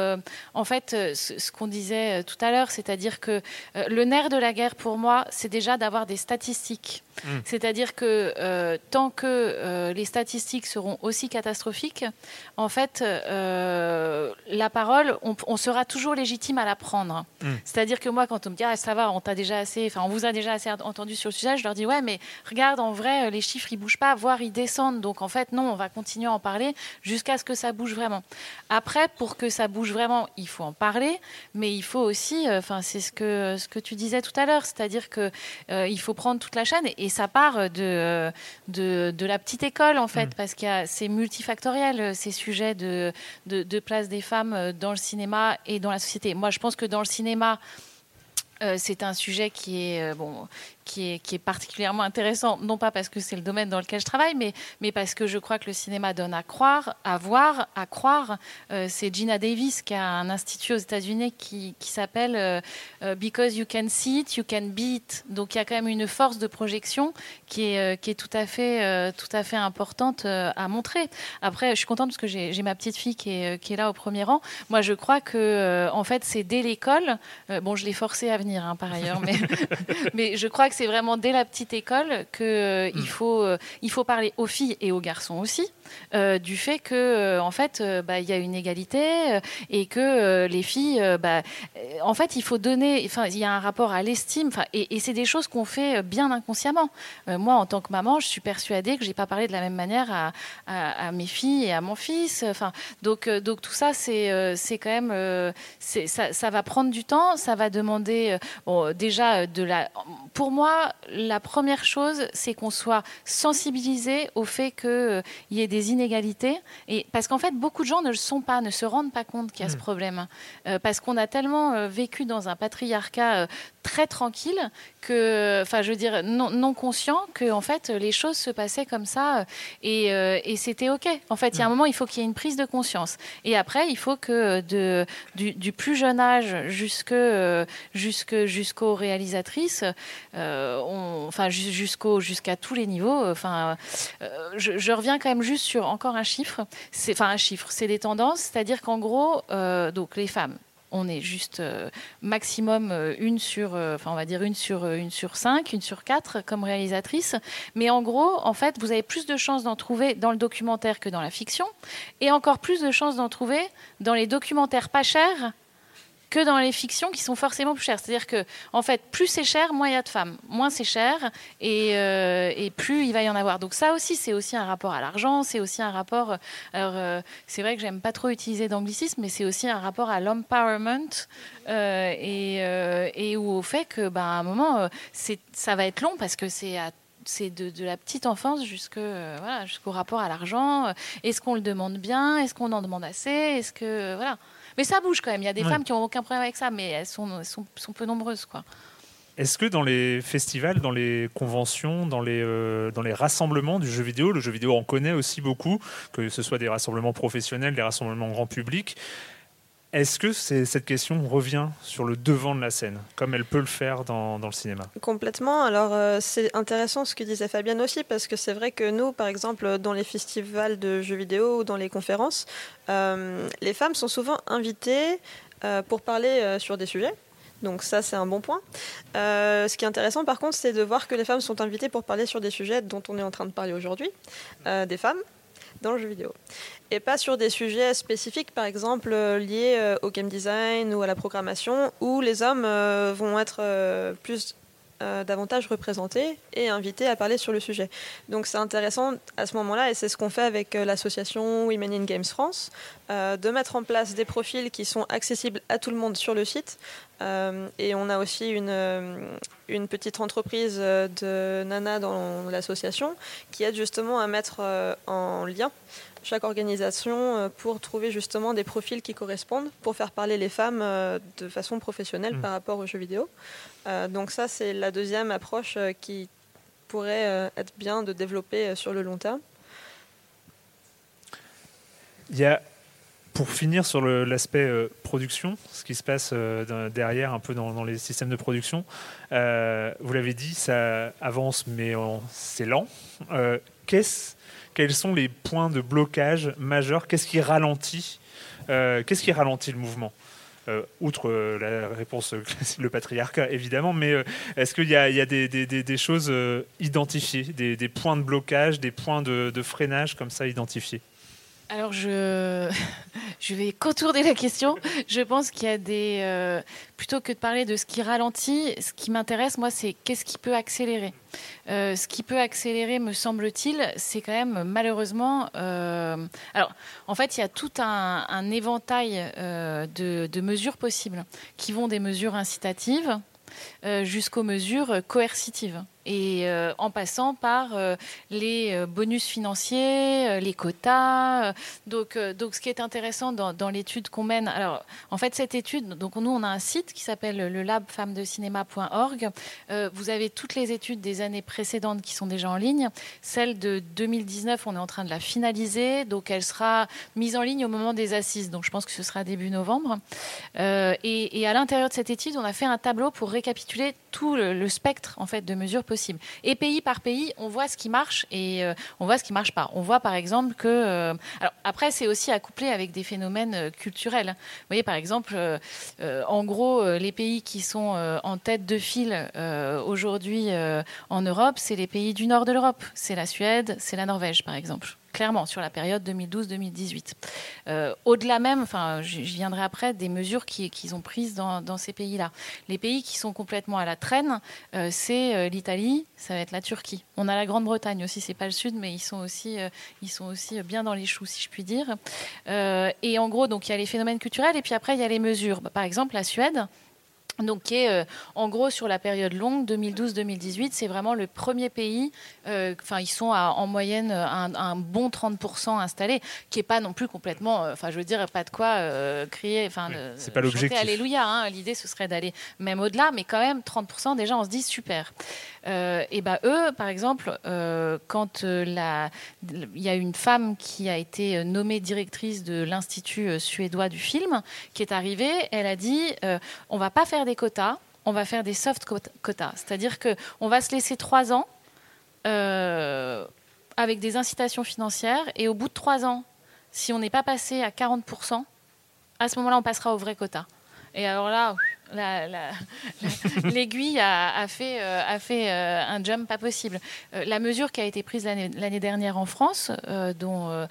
en fait ce, qu'on disait tout à l'heure, c'est-à-dire que le nerf de la guerre pour moi, c'est déjà d'avoir des statistiques. Mmh. C'est-à-dire que euh, tant que euh, les statistiques seront aussi catastrophiques, en fait, euh, la parole, on, sera toujours légitime à la prendre. Mm. C'est-à-dire que moi, quand on me dit ah, ça va, on t'a déjà assez, enfin on vous a déjà assez entendu sur le sujet, je leur dis ouais, mais regarde, en vrai, les chiffres ils bougent pas, voire ils descendent. Donc en fait, non, on va continuer à en parler jusqu'à ce que ça bouge vraiment. Après, pour que ça bouge vraiment, il faut en parler, mais il faut aussi, enfin c'est ce que ce que tu disais tout à l'heure, c'est-à-dire que il faut prendre toute la chaîne et, ça part de de, la petite école, en fait, mm. parce que c'est multifactoriel, euh, ces sujets de, de, place des femmes euh, dans le cinéma et dans la société. Moi, je pense que dans le cinéma, euh, c'est un sujet qui est bon, qui est, particulièrement intéressant, non pas parce que c'est le domaine dans lequel je travaille, mais, parce que je crois que le cinéma donne à croire, à voir, à croire. Euh, c'est Gina Davis qui a un institut aux États-Unis qui, s'appelle euh, euh, Because You Can See It, You Can Beat. Donc il y a quand même une force de projection qui est, tout, à fait, importante à montrer. Après, je suis contente parce que j'ai ma petite fille qui est, qui est là au premier rang. Moi, je crois que en fait, c'est dès l'école. bon, je l'ai forcée à venir hein, par ailleurs, mais, mais je crois que c'est vraiment dès la petite école qu'il euh, mm. faut, euh, il faut parler aux filles et aux garçons aussi. Euh, du fait que en fait bah, il y a une égalité et que les filles bah, en fait il faut donner enfin il y a un rapport à l'estime et, et c'est des choses qu'on fait bien inconsciemment moi en tant que maman je suis persuadée que j'ai pas parlé de la même manière à, à, mes filles et à mon fils enfin donc donc tout ça c'est c'est quand même ça, ça va prendre du temps ça va demander bon, déjà de la pour moi la première chose, c'est qu'on soit sensibilisé au fait qu'il euh, y ait des inégalités. Et, parce qu'en fait, beaucoup de gens ne le sont pas, ne se rendent pas compte qu'il y a ce hmm. problème. Euh, parce qu'on a tellement euh, vécu dans un patriarcat très tranquille que, enfin, je veux dire, non, non, conscient que, en fait, les choses se passaient comme ça et, c'était OK. En fait, il y a un hmm. moment, il faut qu'il y ait une prise de conscience. Et après, il faut que de, du, plus jeune âge jusque, jusqu'aux réalisatrices, euh, enfin jusqu'au jusqu'à tous les niveaux. Euh, enfin, euh, je, reviens quand même juste sur encore un chiffre. C'est enfin un chiffre, c'est des tendances, c'est-à-dire qu'en gros, donc les femmes, on est juste maximum une sur, enfin on va dire une sur une sur cinq, une sur quatre comme réalisatrice. Mais en gros, en fait, vous avez plus de chances d'en trouver dans le documentaire que dans la fiction, et encore plus de chances d'en trouver dans les documentaires pas chers que dans les fictions qui sont forcément plus chères. C'est-à-dire que, en fait, plus c'est cher, moins il y a de femmes. Moins c'est cher et, et, plus il va y en avoir. Donc ça aussi, c'est aussi un rapport à l'argent, c'est aussi un rapport. Alors, c'est vrai que j'aime pas trop utiliser d'anglicisme, mais c'est aussi un rapport à l'empowerment et, et au fait que, bah, à un moment, ça va être long parce que c'est c'est de, la petite enfance jusque, euh, voilà, jusqu'au rapport à l'argent. Est-ce qu'on le demande bien? Est-ce qu'on en demande assez? Est-ce que voilà Mais ça bouge quand même. Il y a des femmes qui n'ont aucun problème avec ça, mais elles sont, sont, sont peu nombreuses, quoi. Est-ce que dans les festivals, dans les conventions, dans les, euh, dans les rassemblements du jeu vidéo, le jeu vidéo en connaît aussi beaucoup, que ce soit des rassemblements professionnels, des rassemblements grand public, est-ce que cette question revient sur le devant de la scène, comme elle peut le faire dans, le cinéma? Complètement. Alors, euh, c'est intéressant ce que disait Fabienne aussi, parce que c'est vrai que nous, par exemple, dans les festivals de jeux vidéo ou dans les conférences, euh, les femmes sont souvent invitées euh, pour parler sur des sujets. Donc ça, c'est un bon point. ce qui est intéressant, par contre, c'est de voir que les femmes sont invitées pour parler sur des sujets dont on est en train de parler aujourd'hui, des femmes dans le jeu vidéo. Et pas sur des sujets spécifiques, par exemple euh, liés euh, au game design ou à la programmation, où les hommes euh, vont être plus davantage représentés et invités à parler sur le sujet. Donc c'est intéressant à ce moment-là, et c'est ce qu'on fait avec l'association Women in Games France, de mettre en place des profils qui sont accessibles à tout le monde sur le site. et on a aussi une, une petite entreprise de Nana dans l'association qui aide justement à mettre en lien chaque organisation euh, pour trouver justement des profils qui correspondent pour faire parler les femmes euh, de façon professionnelle mm. par rapport aux jeux vidéo. Euh, donc ça, c'est la deuxième approche qui pourrait être bien de développer sur le long terme. Il y a, pour finir sur l'aspect production, ce qui se passe derrière un peu dans, les systèmes de production, vous l'avez dit, ça avance mais c'est lent. Quels sont les points de blocage majeurs? Qu'est-ce qui ralentit euh, Qu'est-ce qui ralentit le mouvement? euh, outre euh, la réponse le patriarcat évidemment, mais est-ce qu'il y a, des, choses identifiées, des, points de blocage, des points de freinage comme ça identifiés? Alors, je, vais contourner la question. Je pense qu'il y a des. Euh, plutôt que de parler de ce qui ralentit, ce qui m'intéresse, moi, c'est qu'est-ce qui peut accélérer. Euh, ce qui peut accélérer, me semble-t-il, c'est quand même malheureusement. Euh, alors, en fait, il y a tout un, éventail de, mesures possibles qui vont des mesures incitatives jusqu'aux mesures coercitives et euh, en passant par euh, les euh, bonus financiers, les quotas. Donc, donc, ce qui est intéressant dans, l'étude qu'on mène, alors en fait, cette étude, donc nous, on a un site qui s'appelle le labfemmedecinéma.org. vous avez toutes les études des années précédentes qui sont déjà en ligne. Celle de 2019, on est en train de la finaliser, donc elle sera mise en ligne au moment des assises. Donc, je pense que ce sera début novembre. Et, à l'intérieur de cette étude, on a fait un tableau pour récapituler tout le, le spectre en fait de mesures possibles et pays par pays, on voit ce qui marche et euh, on voit ce qui marche pas. On voit par exemple que, euh, alors après c'est aussi accouplé avec des phénomènes euh, culturels. Vous voyez par exemple, en gros, les pays qui sont en tête de file aujourd'hui en Europe, c'est les pays du nord de l'Europe. C'est la Suède, c'est la Norvège par exemple clairement, sur la période 2012-2018. Euh, au-delà même, enfin, je, viendrai après, des mesures qu'ils ont prises dans, ces pays-là. Les pays qui sont complètement à la traîne, euh, c'est euh, l'Italie, ça va être la Turquie. On a la Grande-Bretagne aussi, c'est pas le Sud, mais ils sont aussi, ils sont aussi bien dans les choux, si je puis dire. et en gros, donc il y a les phénomènes culturels, et puis après il y a les mesures. Par exemple, la Suède donc qui est euh, en gros sur la période longue 2012-2018, c'est vraiment le premier pays. Euh, enfin, ils sont en moyenne un, bon 30% installés, qui est pas non plus complètement. Euh, enfin, je veux dire, pas de quoi crier. Enfin, c'est pas l'objectif. Alléluia. Hein, L'idée, ce serait d'aller même au-delà, mais quand même 30%. Déjà, on se dit super. et ben eux, par exemple, quand il y a une femme qui a été nommée directrice de l'institut suédois du film, qui est arrivée, elle a dit, on va pas faire des quotas, on va faire des soft quotas. C'est-à-dire qu'on va se laisser trois ans euh, avec des incitations financières et au bout de trois ans, si on n'est pas passé à 40%, à ce moment-là, on passera au vrai quota. Et alors là, l'aiguille a, fait, a fait un jump pas possible. la mesure qui a été prise l'année dernière en France, dont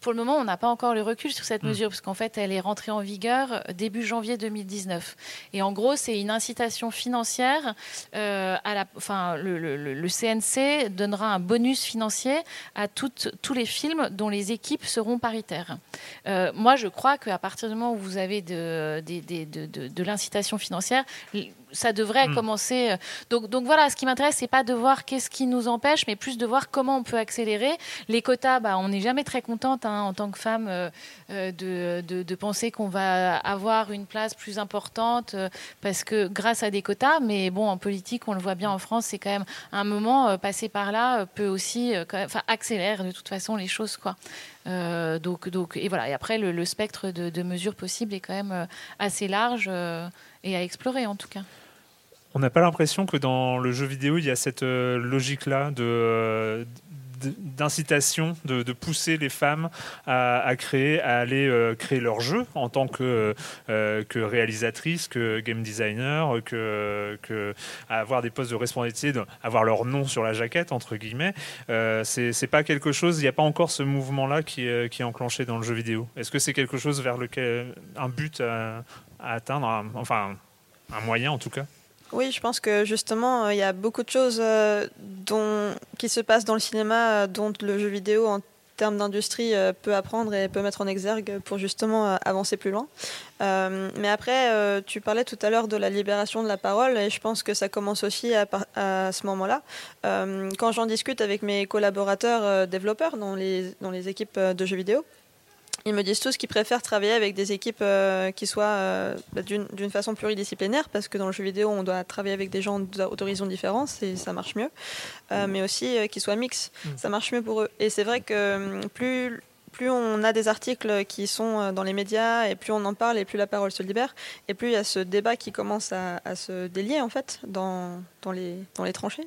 pour le moment on n'a pas encore le recul sur cette hmm. mesure, parce qu'en fait elle est rentrée en vigueur début janvier 2019. Et en gros, c'est une incitation financière. à la, enfin, le, le, CNC donnera un bonus financier à toutes, tous les films dont les équipes seront paritaires. moi, je crois qu'à partir du moment où vous avez de, de, de l'incitation financière, ça devrait hmm. commencer. Euh, donc, donc voilà, ce qui m'intéresse, c'est pas de voir qu'est-ce qui nous empêche, mais plus de voir comment on peut accélérer. Les quotas, bah, on n'est jamais très contente hein, en tant que femme euh, euh, de, de, penser qu'on va avoir une place plus importante parce que grâce à des quotas, mais bon, en politique, on le voit bien en France, c'est quand même un moment passer par là peut aussi, enfin, accélère de toute façon les choses, quoi. Donc, donc, et voilà. Et après, le, spectre de, mesures possibles est quand même assez large et à explorer en tout cas. On n'a pas l'impression que dans le jeu vidéo, il y a cette euh, logique-là de, euh, d'incitation, de, pousser les femmes à, créer, à aller euh, créer leur jeu en tant que, que réalisatrice, que game designer, que, à avoir des postes de responsabilité, avoir leur nom sur la jaquette entre guillemets. Euh, c'est pas quelque chose. Il n'y a pas encore ce mouvement-là qui, qui, est enclenché dans le jeu vidéo. Est-ce que c'est quelque chose vers lequel un but à atteindre, enfin un moyen en tout cas? Oui, je pense que justement, euh, il y a beaucoup de choses euh, dont, qui se passent dans le cinéma euh, dont le jeu vidéo, en termes d'industrie, peut apprendre et peut mettre en exergue pour justement avancer plus loin. mais après, tu parlais tout à l'heure de la libération de la parole et je pense que ça commence aussi à, à ce moment-là. quand j'en discute avec mes collaborateurs développeurs dans les, dans les équipes de jeux vidéo, ils me disent tous qu'ils préfèrent travailler avec des équipes euh, qui soient euh, bah, d'une façon pluridisciplinaire, parce que dans le jeu vidéo, on doit travailler avec des gens d'horizons différents, et ça marche mieux, euh, mm. mais aussi qu'ils soient mix, mm. ça marche mieux pour eux. Et c'est vrai que plus, plus on a des articles qui sont dans les médias, et plus on en parle, et plus la parole se libère, et plus il y a ce débat qui commence à, à se délier, en fait, dans, dans, les, dans les tranchées.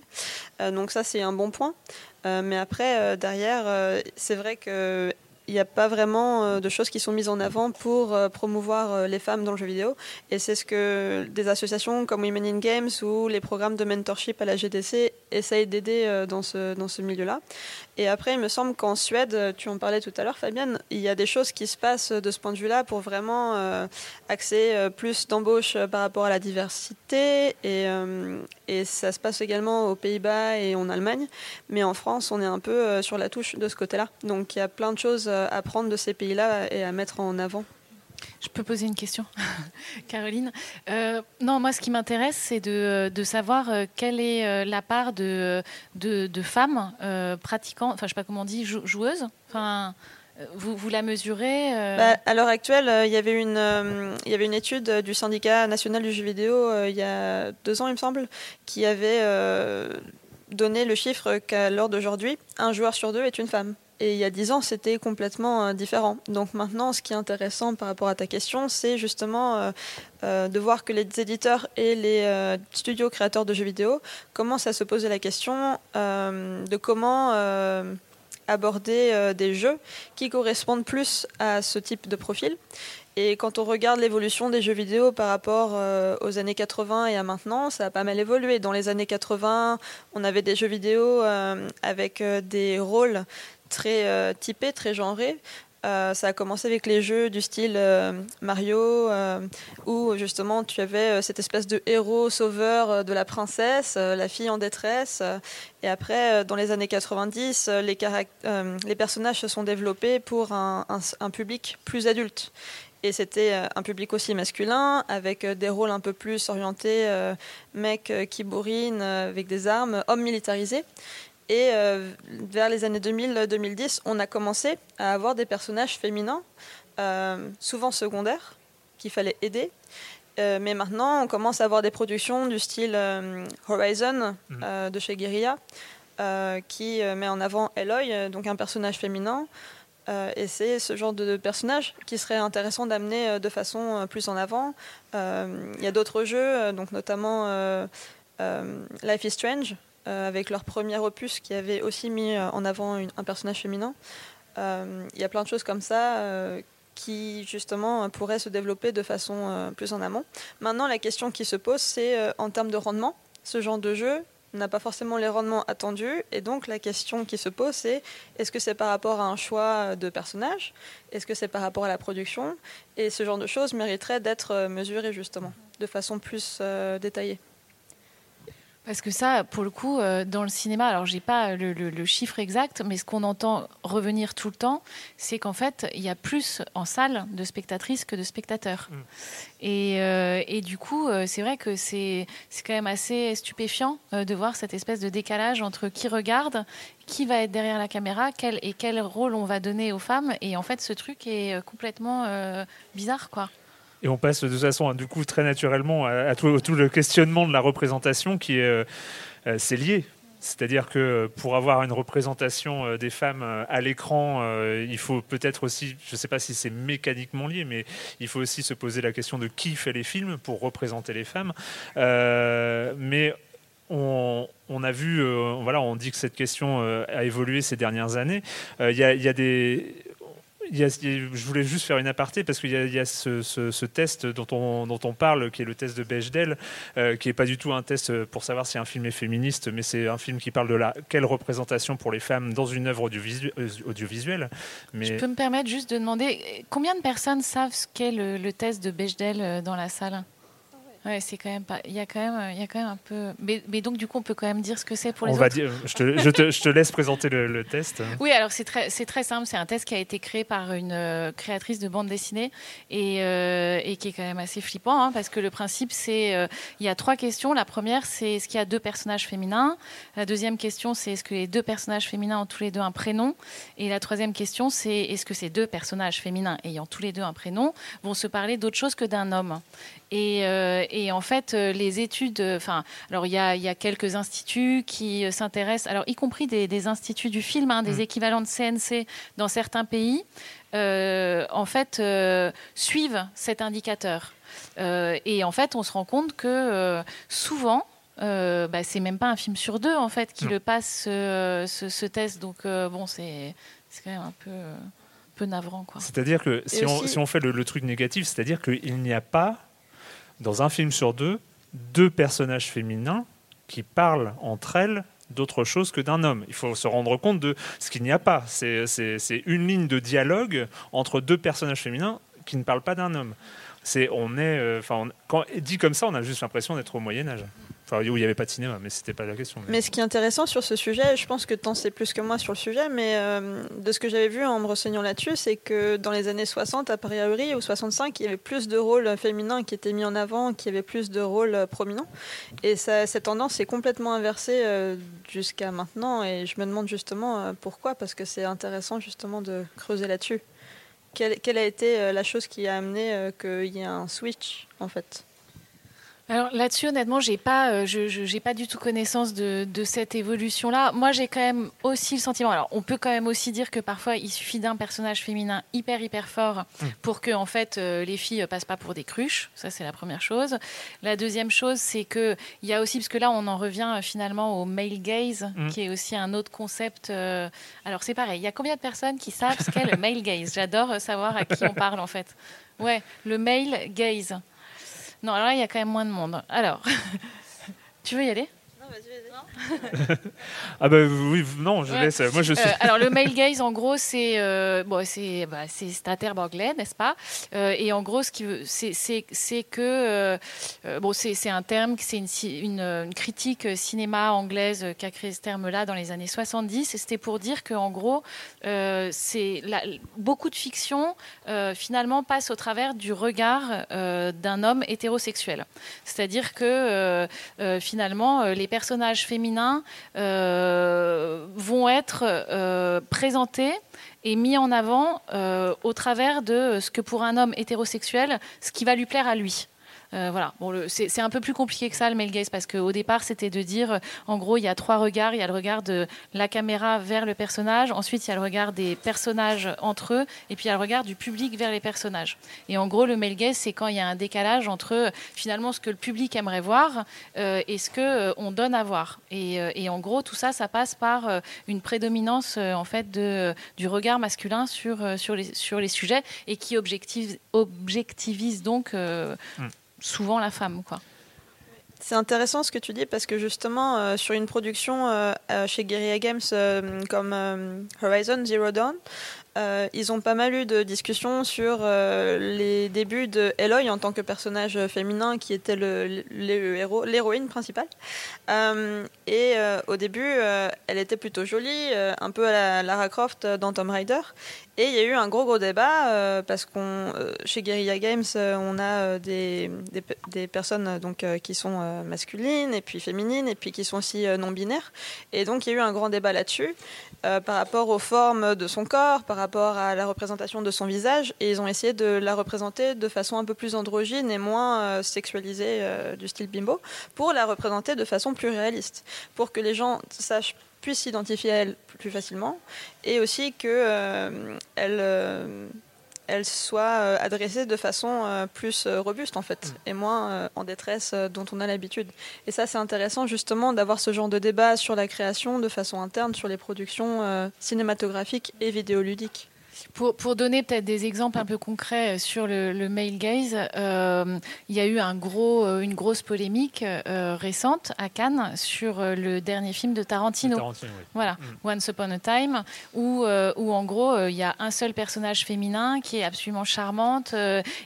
donc ça, c'est un bon point. mais après, derrière, c'est vrai que il n'y a pas vraiment euh, de choses qui sont mises en avant pour euh, promouvoir euh, les femmes dans le jeu vidéo. Et c'est ce que des associations comme Women in Games ou les programmes de mentorship à la GDC essayent d'aider dans ce, dans ce milieu-là. Et après, il me semble qu'en Suède, tu en parlais tout à l'heure, Fabienne, il y a des choses qui se passent de ce point de vue-là pour vraiment axer plus d'embauche par rapport à la diversité. Et, ça se passe également aux Pays-Bas et en Allemagne. Mais en France, on est un peu sur la touche de ce côté-là. Donc il y a plein de choses euh, à prendre de ces pays-là et à mettre en avant je peux poser une question, Caroline. Euh, non, moi, ce qui m'intéresse, c'est de, de, savoir euh, quelle est la part de, de, femmes pratiquant, enfin, je sais pas comment on dit, joueuses. Enfin, vous, vous, la mesurez bah, À l'heure actuelle, il y avait une, il y avait une étude du syndicat national du jeu vidéo il y a deux ans, il me semble, qui avait donné le chiffre qu'à l'heure d'aujourd'hui, un joueur sur deux est une femme. Et il y a dix ans, c'était complètement euh, différent. Donc maintenant, ce qui est intéressant par rapport à ta question, c'est justement euh, euh, de voir que les éditeurs et les studios créateurs de jeux vidéo commencent à se poser la question de comment aborder des jeux qui correspondent plus à ce type de profil. Et quand on regarde l'évolution des jeux vidéo par rapport aux années 80 et à maintenant, ça a pas mal évolué. Dans les années 80, on avait des jeux vidéo avec des rôles très euh, typé, très genré. Euh, ça a commencé avec les jeux du style euh, Mario, où justement tu avais cette espèce de héros sauveur de la princesse, la fille en détresse. et après, dans les années 90, les, personnages se sont développés pour un, un public plus adulte. Et c'était un public aussi masculin, avec des rôles un peu plus orientés, mecs qui bourrinent, avec des armes, hommes militarisés. Et euh, vers les années 2000-2010, on a commencé à avoir des personnages féminins, euh, souvent secondaires, qu'il fallait aider. Euh, mais maintenant, on commence à avoir des productions du style Horizon mhm. de chez Guerilla, qui met en avant Eloy, donc un personnage féminin. et c'est ce genre de personnage qui serait intéressant d'amener de façon plus en avant. Il y a d'autres jeux, donc notamment Life is Strange, avec leur premier opus qui avait aussi mis euh, en avant un personnage féminin. Euh, il y a plein de choses comme ça qui justement pourrait se développer de façon plus en amont. Maintenant, la question qui se pose, c'est en termes de rendement, ce genre de jeu, n'a pas forcément les rendements attendus. Et donc la question qui se pose, c'est est-ce que c'est par rapport à un choix de personnage? Est-ce que c'est par rapport à la production? Et ce genre de choses mériterait d'être mesuré justement, de façon plus euh, détaillée. Parce que ça, pour le coup, euh, dans le cinéma, alors j'ai pas le, chiffre exact, mais ce qu'on entend revenir tout le temps, c'est qu'en fait, il y a plus en salle de spectatrices que de spectateurs. Mm. Euh, et, du coup, euh, c'est vrai que c'est quand même assez stupéfiant de voir cette espèce de décalage entre qui regarde, qui va être derrière la caméra, quel, et quel rôle on va donner aux femmes. Et en fait, ce truc est complètement bizarre, quoi. Et on passe de toute façon, du coup, très naturellement à, tout, le questionnement de la représentation qui est, euh, euh, c'est lié. C'est-à-dire que pour avoir une représentation euh, des femmes à l'écran, il faut peut-être aussi, je ne sais pas si c'est mécaniquement lié, mais il faut aussi se poser la question de qui fait les films pour représenter les femmes. mais on, a vu, voilà, on dit que cette question a évolué ces dernières années. Il y, a des je voulais juste faire une aparté parce qu'il y a, ce, test dont on, dont on parle, qui est le test de Bechdel, euh, qui n'est pas du tout un test pour savoir si un film est féministe, mais c'est un film qui parle de la quelle représentation pour les femmes dans une œuvre euh, audiovisuelle. Mais... Je peux me permettre juste de demander combien de personnes savent ce qu'est le test de Bechdel euh, dans la salle? Ouais, c'est quand même pas. Il y a quand même, il y a quand même un peu. Mais, mais, donc du coup, on peut quand même dire ce que c'est pour les on autres. Va dire, je, te, je, te, je te laisse présenter le, test. Oui, alors c'est très, c'est très simple. C'est un test qui a été créé par une euh, créatrice de bande dessinée et, euh, et qui est quand même assez flippant hein, parce que le principe, c'est euh, il y a trois questions. La première, c'est est-ce qu'il y a deux personnages féminins? La deuxième question, c'est est-ce que les deux personnages féminins ont tous les deux un prénom? Et la troisième question, c'est est-ce que ces deux personnages féminins ayant tous les deux un prénom vont se parler d'autre chose que d'un homme? Euh, et, en fait, euh, les études, euh, enfin, alors il y a, quelques instituts qui s'intéressent, alors y compris des, instituts du film, hein, des mm. équivalents de CNC dans certains pays, en fait, suivent cet indicateur. et en fait, on se rend compte que souvent, bah, c'est même pas un film sur deux en fait qui le passe ce, test. Donc bon, c'est quand même un peu peu navrant. C'est-à-dire que si, on, si on, fait le truc négatif, c'est-à-dire qu'il n'y a pas dans un film sur deux, deux personnages féminins qui parlent entre elles d'autre chose que d'un homme. Il faut se rendre compte de ce qu'il n'y a pas. C'est une ligne de dialogue entre deux personnages féminins qui ne parlent pas d'un homme. On est, euh, dit comme ça, on a juste l'impression d'être au Moyen Âge il n'y avait pas de cinéma, mais c'était pas la question. Mais... ce qui est intéressant sur ce sujet, je pense que tu en sais plus que moi sur le sujet, mais euh, de ce que j'avais vu en me renseignant là-dessus, c'est que dans les années 60, à priori, ou 65, il y avait plus de rôles féminins qui étaient mis en avant, qui y avait plus de rôles euh, prominents. Et cette tendance est complètement inversée euh, jusqu'à maintenant, et je me demande justement pourquoi, parce que c'est intéressant justement de creuser là-dessus. Quelle, a été la chose qui a amené qu'il y ait un switch, en fait? Alors là-dessus, honnêtement, j'ai pas, euh, je, n'ai pas du tout connaissance de, cette évolution-là. Moi, j'ai quand même aussi le sentiment. Alors, on peut quand même aussi dire que parfois, il suffit d'un personnage féminin hyper hyper fort mm. pour que en fait euh, les filles passent pas pour des cruches. Ça, c'est la première chose. La deuxième chose, c'est que il y a aussi parce que là, on en revient euh, finalement au male gaze, mm. qui est aussi un autre concept. alors, c'est pareil. Il y a combien de personnes qui savent ce qu'est le male gaze? J'adore savoir à qui on parle en fait. Ouais, le male gaze. Non, alors là, il y a quand même moins de monde. Alors, tu veux y aller? ah bah oui, non, je laisse. Moi, je suis... Euh, alors le male gaze, en gros, c'est euh, bon, c'est bah, c'est un terme anglais, n'est-ce pas? Euh, Et en gros, ce qui c'est que bon, c'est un terme, c'est une, une, critique cinéma anglaise qui a créé ce terme-là dans les années 70. Et c'était pour dire que en gros, c'est beaucoup de fiction finalement passe au travers du regard d'un homme hétérosexuel. C'est-à-dire que finalement, les personnages féminins euh, vont être euh, présentés et mis en avant euh, au travers de ce que pour un homme hétérosexuel, ce qui va lui plaire à lui. Voilà. Bon, c'est un peu plus compliqué que ça le male gaze parce qu'au départ c'était de dire, en gros, il y a trois regards. Il y a le regard de la caméra vers le personnage. Ensuite, il y a le regard des personnages entre eux, et puis il y a le regard du public vers les personnages. Et en gros, le male c'est quand il y a un décalage entre finalement ce que le public aimerait voir et ce que on donne à voir. Et, en gros, tout ça, ça passe par une prédominance en fait du regard masculin sur, les, sujets et qui objectivise donc mm. Souvent la femme. Quoi. C'est intéressant ce que tu dis parce que justement euh, sur une production euh, euh, chez Guerrilla Games comme Horizon Zero Dawn, ils ont pas mal eu de discussions sur les débuts de Eloy en tant que personnage féminin qui était le, héros, l'héroïne principale. et au début, elle était plutôt jolie, un peu à la Lara Croft dans Tomb Raider. Et il y a eu un gros gros débat euh, parce qu'on euh, chez Guerrilla Games euh, on a des, des, des, personnes donc qui sont masculines et puis féminines et puis qui sont aussi non binaires et donc il y a eu un grand débat là-dessus par rapport aux formes de son corps, par rapport à la représentation de son visage. Et ils ont essayé de la représenter de façon un peu plus androgyne et moins sexualisée du style bimbo pour la représenter de façon plus réaliste. Pour que les gens sachent puisse s'identifier à elle plus facilement et aussi qu'elle euh, euh, elle soit euh, adressée de façon plus robuste en fait mm. et moins en détresse dont on a l'habitude. Et ça c'est intéressant justement d'avoir ce genre de débat sur la création de façon interne sur les productions cinématographiques et vidéoludiques. Pour, pour donner peut-être des exemples un peu concrets sur le, le male gaze, euh, il y a eu un gros, euh, une grosse polémique euh, récente à Cannes sur le dernier film de Tarantino. Voilà, mm. Once Upon a Time, où, où en gros il y a un seul personnage féminin qui est absolument charmante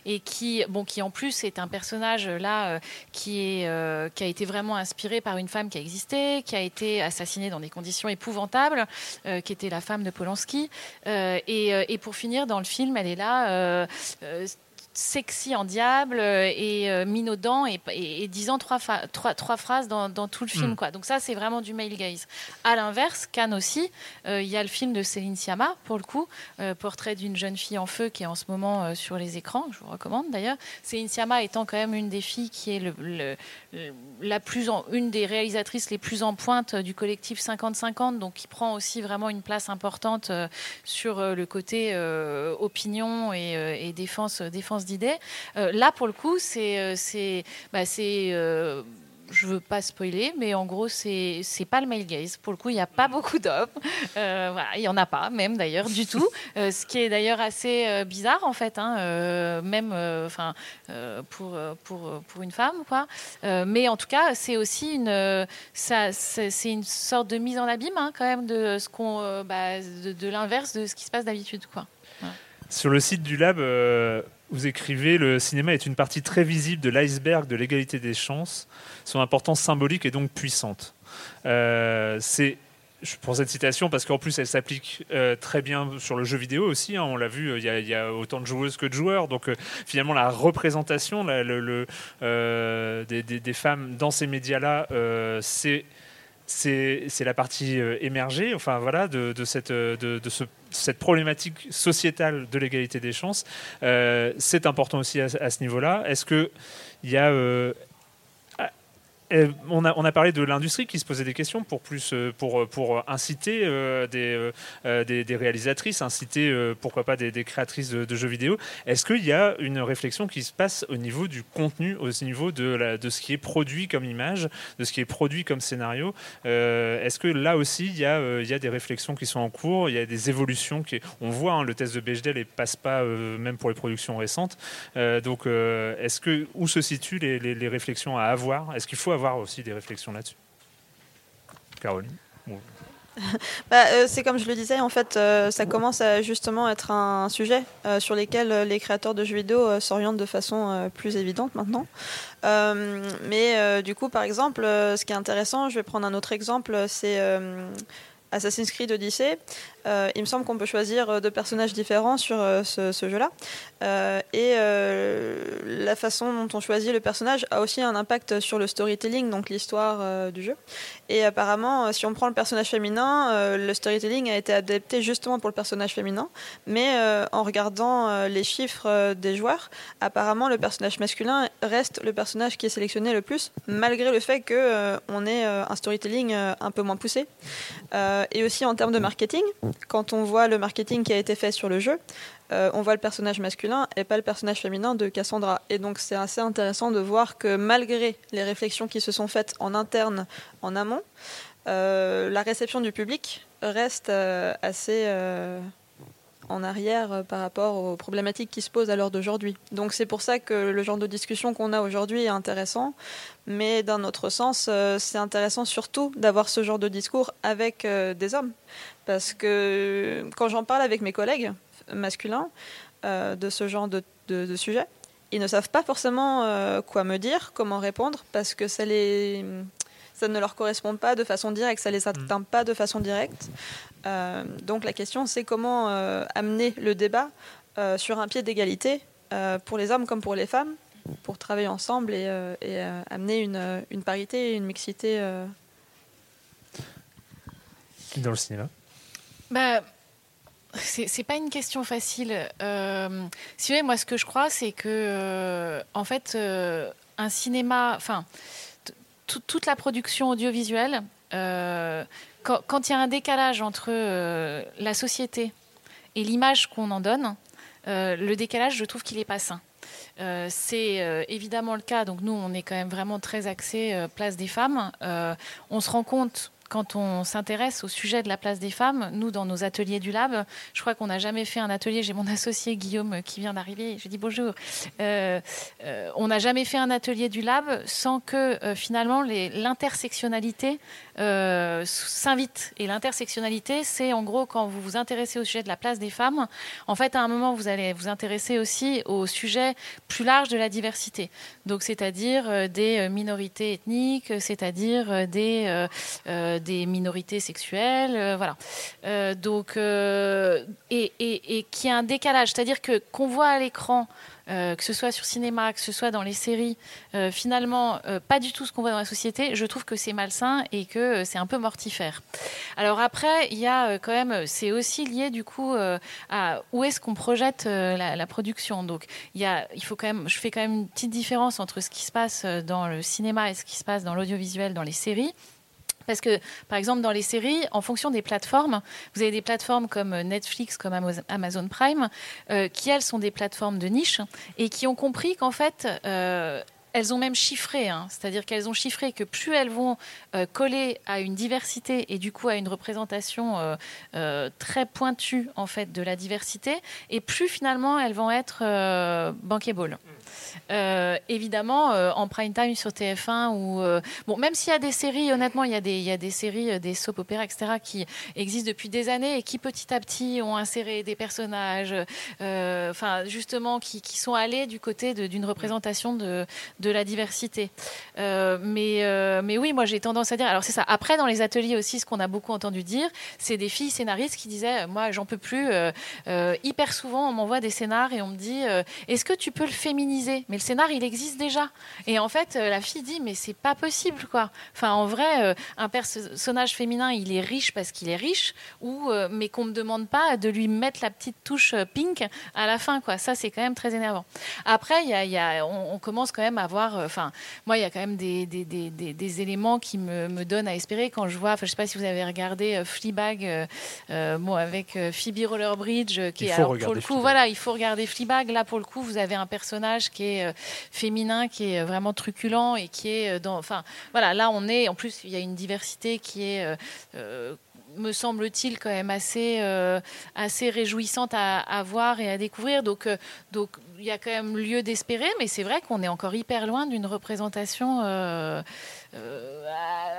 et qui, bon, qui en plus est un personnage là qui, est, qui a été vraiment inspiré par une femme qui a existé, qui a été assassinée dans des conditions épouvantables, qui était la femme de Polanski. et euh, et pour finir, dans le film, elle est là euh, euh, sexy en diable et minaudant et, disant trois, trois, trois, phrases dans, tout le film. Mm. Quoi. Donc ça, c'est vraiment du male gaze. À l'inverse, Cannes aussi, il y a le film de Céline Sciamma, pour le coup, Portrait d'une jeune fille en feu, qui est en ce moment sur les écrans, je vous recommande d'ailleurs. Céline Sciamma étant quand même une des filles qui est le, la plus en, une des réalisatrices les plus en pointe du collectif 50-50, donc qui prend aussi vraiment une place importante sur le côté opinion et, et, défense, défense d'idées. là, pour le coup, c'est c'est bah, je veux pas spoiler, mais en gros, c'est c'est pas le male gaze. Pour le coup, il n'y a pas beaucoup d'hommes. Euh, il y en a pas, même d'ailleurs, du tout. Euh, ce qui est d'ailleurs assez euh, bizarre en fait, hein, même, enfin, pour pour pour une femme, quoi. mais en tout cas, c'est aussi une ça c'est une sorte de mise en abîme hein, quand même de ce qu'on bah, de, l'inverse de ce qui se passe d'habitude, quoi. Sur le site du lab vous écrivez Le cinéma est une partie très visible de l'iceberg de l'égalité des chances. Son importance symbolique est donc puissante. Euh, c'est je prends cette citation parce qu'en plus elle s'applique euh, très bien sur le jeu vidéo aussi. Hein. on l'a vu, il y, a, autant de joueuses que de joueurs. Donc euh, finalement la représentation des, femmes dans ces médias-là, c'est c'est la partie émergée, enfin voilà, de, ce cette problématique sociétale de l'égalité des chances, euh, c'est important aussi à, ce niveau-là. Est-ce qu'il y a euh, on, a, parlé de l'industrie qui se posait des questions pour, plus, euh, pour, euh, inciter des, réalisatrices, inciter pourquoi pas des, créatrices de, jeux vidéo. Est-ce qu'il y a une réflexion qui se passe au niveau du contenu, au niveau de, ce qui est produit comme image, de ce qui est produit comme scénario? Est-ce que là aussi il y, a, des réflexions qui sont en cours, il y a des évolutions qui, On voit hein, le test de Bechdel ne passe pas même pour les productions récentes. donc où se situent les, les, les réflexions à avoir? Est-ce qu'il faut avoir aussi des réflexions là-dessus. Caroline bah, euh, c'est comme je le disais, en fait, euh, ça commence à justement être un sujet euh, sur lequel les créateurs de jeux vidéo s'orientent de façon plus évidente maintenant. mais du coup, par exemple, ce qui est intéressant, je vais prendre un autre exemple, c'est Assassin's Creed Odyssey. Il me semble qu'on peut choisir deux personnages différents sur ce, ce jeu-là. et la façon dont on choisit le personnage a aussi un impact sur le storytelling, donc l'histoire du jeu. Et apparemment, si on prend le personnage féminin, le storytelling a été adapté justement pour le personnage féminin, mais en regardant les chiffres des joueurs, apparemment le personnage masculin reste le personnage qui est sélectionné le plus, malgré le fait qu'on euh, on ait euh, un storytelling euh, un peu moins poussé. et aussi en termes de marketing, quand on voit le marketing qui a été fait sur le jeu, on voit le personnage masculin et pas le personnage féminin de Cassandra. Et donc c'est assez intéressant de voir que malgré les réflexions qui se sont faites en interne, en amont, la réception du public reste assez en arrière euh, par rapport aux problématiques qui se posent à l'heure d'aujourd'hui. Donc c'est pour ça que le genre de discussion qu'on a aujourd'hui est intéressant, mais d'un autre sens, euh, c'est intéressant surtout d'avoir ce genre de discours avec euh, des hommes. Parce que quand j'en parle avec mes collègues masculins de ce genre de, sujet, ils ne savent pas forcément quoi me dire, comment répondre, parce que ça les ça ne leur correspond pas de façon directe, ça les atteint mm. pas de façon directe. Euh, donc la question, c'est comment euh, amener le débat euh, sur un pied d'égalité pour les hommes comme pour les femmes, pour travailler ensemble et, amener une, une, parité et une mixité. Dans le cinéma bah, c'est pas une question facile. si vous voulez, moi, ce que je crois, c'est que, en fait, un cinéma, enfin, toute la production audiovisuelle, euh, quand, il y a un décalage entre euh, la société et l'image qu'on en donne, euh, le décalage, je trouve qu'il n'est pas sain. c'est évidemment le cas. Donc nous, on est quand même vraiment très axé place des femmes. on se rend compte quand on s'intéresse au sujet de la place des femmes, nous, dans nos ateliers du Lab, je crois qu'on n'a jamais fait un atelier. J'ai mon associé Guillaume qui vient d'arriver. Je dis bonjour. Euh, euh, on n'a jamais fait un atelier du Lab sans que euh, finalement l'intersectionnalité s'invite. Et l'intersectionnalité, c'est en gros quand vous vous intéressez au sujet de la place des femmes, en fait, à un moment, vous allez vous intéresser aussi au sujet plus large de la diversité. Donc, c'est-à-dire des minorités ethniques, c'est-à-dire des des minorités sexuelles, euh, voilà. Euh, donc, euh, et, et, et qui a un décalage, c'est-à-dire que qu'on voit à l'écran. que ce soit sur cinéma, que ce soit dans les séries, finalement, pas du tout ce qu'on voit dans la société, je trouve que c'est malsain et que c'est un peu mortifère. Alors après, il y a quand même, c'est aussi lié du coup à où est-ce qu'on projette la, la, production. Donc y a, il faut quand même, je fais quand même une petite différence entre ce qui se passe dans le cinéma et ce qui se passe dans l'audiovisuel, dans les séries. Parce que, par exemple, dans les séries, en fonction des plateformes, vous avez des plateformes comme Netflix, comme Amazon Prime, euh, qui, elles, sont des plateformes de niche et qui ont compris qu'en fait, euh, elles ont même chiffré, hein. c'est-à-dire qu'elles ont chiffré que plus elles vont euh, coller à une diversité et du coup à une représentation euh, euh, très pointue en fait de la diversité, et plus finalement elles vont être bankable. Évidemment, en prime time sur TF1 ou bon, même s'il y a des séries, honnêtement, il y a des, il y a des séries, des soap opéras, etc., qui existent depuis des années et qui petit à petit ont inséré des personnages, enfin justement, qui, qui, sont allés du côté d'une représentation de de la diversité. Euh, mais, euh, mais oui, moi j'ai tendance à dire, alors c'est ça. Après, dans les ateliers aussi, ce qu'on a beaucoup entendu dire, c'est des filles scénaristes qui disaient, moi j'en peux plus. Euh, hyper souvent, on m'envoie des scénars et on me dit, est-ce que tu peux le féminiser Mais le scénar, il existe déjà. Et en fait, la fille dit, mais c'est pas possible, quoi. Enfin, en vrai, un personnage féminin, il est riche parce qu'il est riche, ou mais qu'on me demande pas de lui mettre la petite touche pink à la fin, quoi. Ça, c'est quand même très énervant. Après, il y a, on, on, commence quand même à voir. Enfin, moi, il y a quand même des, des, des, des éléments qui me, me, donnent à espérer quand je vois. Enfin, je sais pas si vous avez regardé euh, Fleabag, euh, euh, bon, avec Phoebe Rollerbridge, qui est alors, pour le coup, voilà, il faut regarder Fleabag. Là, pour le coup, vous avez un personnage qui est féminin, qui est vraiment truculent et qui est dans. Enfin, voilà, là, on est. En plus, il y a une diversité qui est me semble-t-il quand même assez, assez réjouissante à, à, voir et à découvrir. Donc, donc il y a quand même lieu d'espérer, mais c'est vrai qu'on est encore hyper loin d'une représentation euh, euh,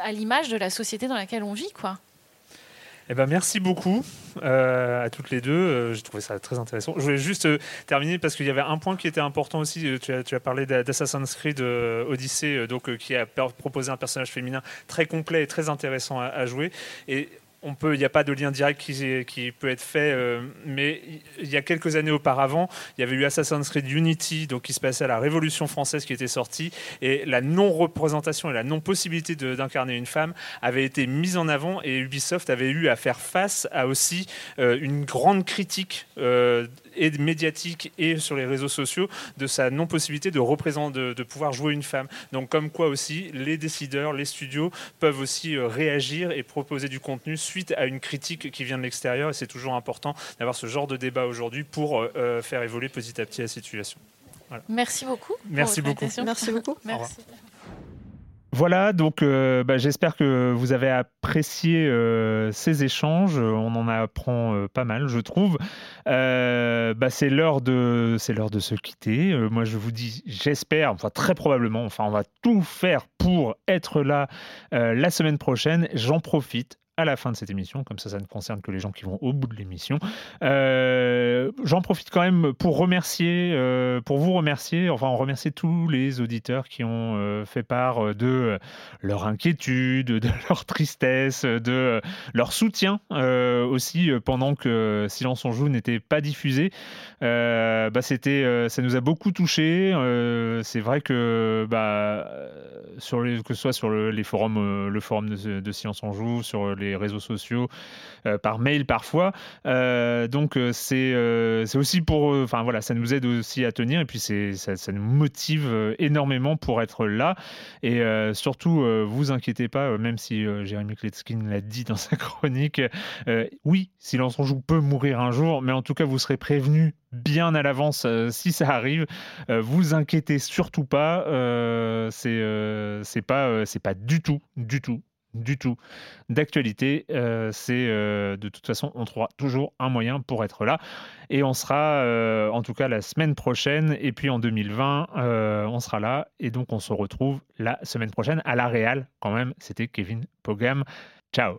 à, l'image de la société dans laquelle on vit, quoi. Eh ben, merci beaucoup euh, à toutes les deux. J'ai trouvé ça très intéressant. Je voulais juste terminer parce qu'il y avait un point qui était important aussi. Tu as, tu as parlé d'Assassin's Creed Odyssey, donc, qui a proposé un personnage féminin très complet et très intéressant à, à jouer. Et on peut, il n'y a pas de lien direct qui, peut être fait, euh, mais il y a quelques années auparavant, il y avait eu Assassin's Creed Unity, donc qui se passait à la Révolution française qui était sortie, et la non-représentation et la non-possibilité d'incarner une femme avait été mise en avant, et Ubisoft avait eu à faire face à aussi euh, une grande critique euh, et médiatique et sur les réseaux sociaux de sa non-possibilité de représenter, de, pouvoir jouer une femme. Donc comme quoi aussi, les décideurs, les studios peuvent aussi réagir et proposer du contenu suite à une critique qui vient de l'extérieur. Et c'est toujours important d'avoir ce genre de débat aujourd'hui pour euh, euh, faire évoluer petit à petit la situation. Merci beaucoup. Merci beaucoup. Merci beaucoup. Merci. Voilà, donc euh, bah, j'espère que vous avez apprécié ces échanges. On en apprend pas mal, je trouve. Bah, c'est l'heure de, c'est l'heure de se quitter. moi, je vous dis, j'espère, enfin très probablement, on va tout faire pour être là la semaine prochaine. J'en profite à la fin de cette émission, comme ça ça ne concerne que les gens qui vont au bout de l'émission. Euh, j'en profite quand même pour remercier, euh, pour vous remercier, enfin remercier tous les auditeurs qui ont euh, fait part de leur inquiétude, de leur tristesse, de leur soutien aussi pendant que Silence on joue n'était pas diffusé. bah c'était, ça nous a beaucoup touché. c'est vrai que bah, sur les, que ce soit sur les forums, le forum de, de Silence on joue, sur les réseaux sociaux, euh, par mail parfois. Euh, donc euh, c'est aussi pour, enfin voilà, ça nous aide aussi à tenir et puis c'est ça, ça, nous motive énormément pour être là. Et surtout, vous inquiétez pas, même si Jérémy Kletskin l'a dit dans sa chronique, oui, Silence joue peut mourir un jour, mais en tout cas vous serez prévenu bien à l'avance si ça arrive. vous inquiétez surtout pas. c'est pas c'est pas du tout du tout du tout d'actualité. Euh, c'est euh, de toute façon, on trouvera toujours un moyen pour être là. Et on sera, euh, en tout cas, la semaine prochaine. Et puis en 2020, on sera là. Et donc, on se retrouve la semaine prochaine à la Real. Quand même, c'était Kevin Pogam. Ciao.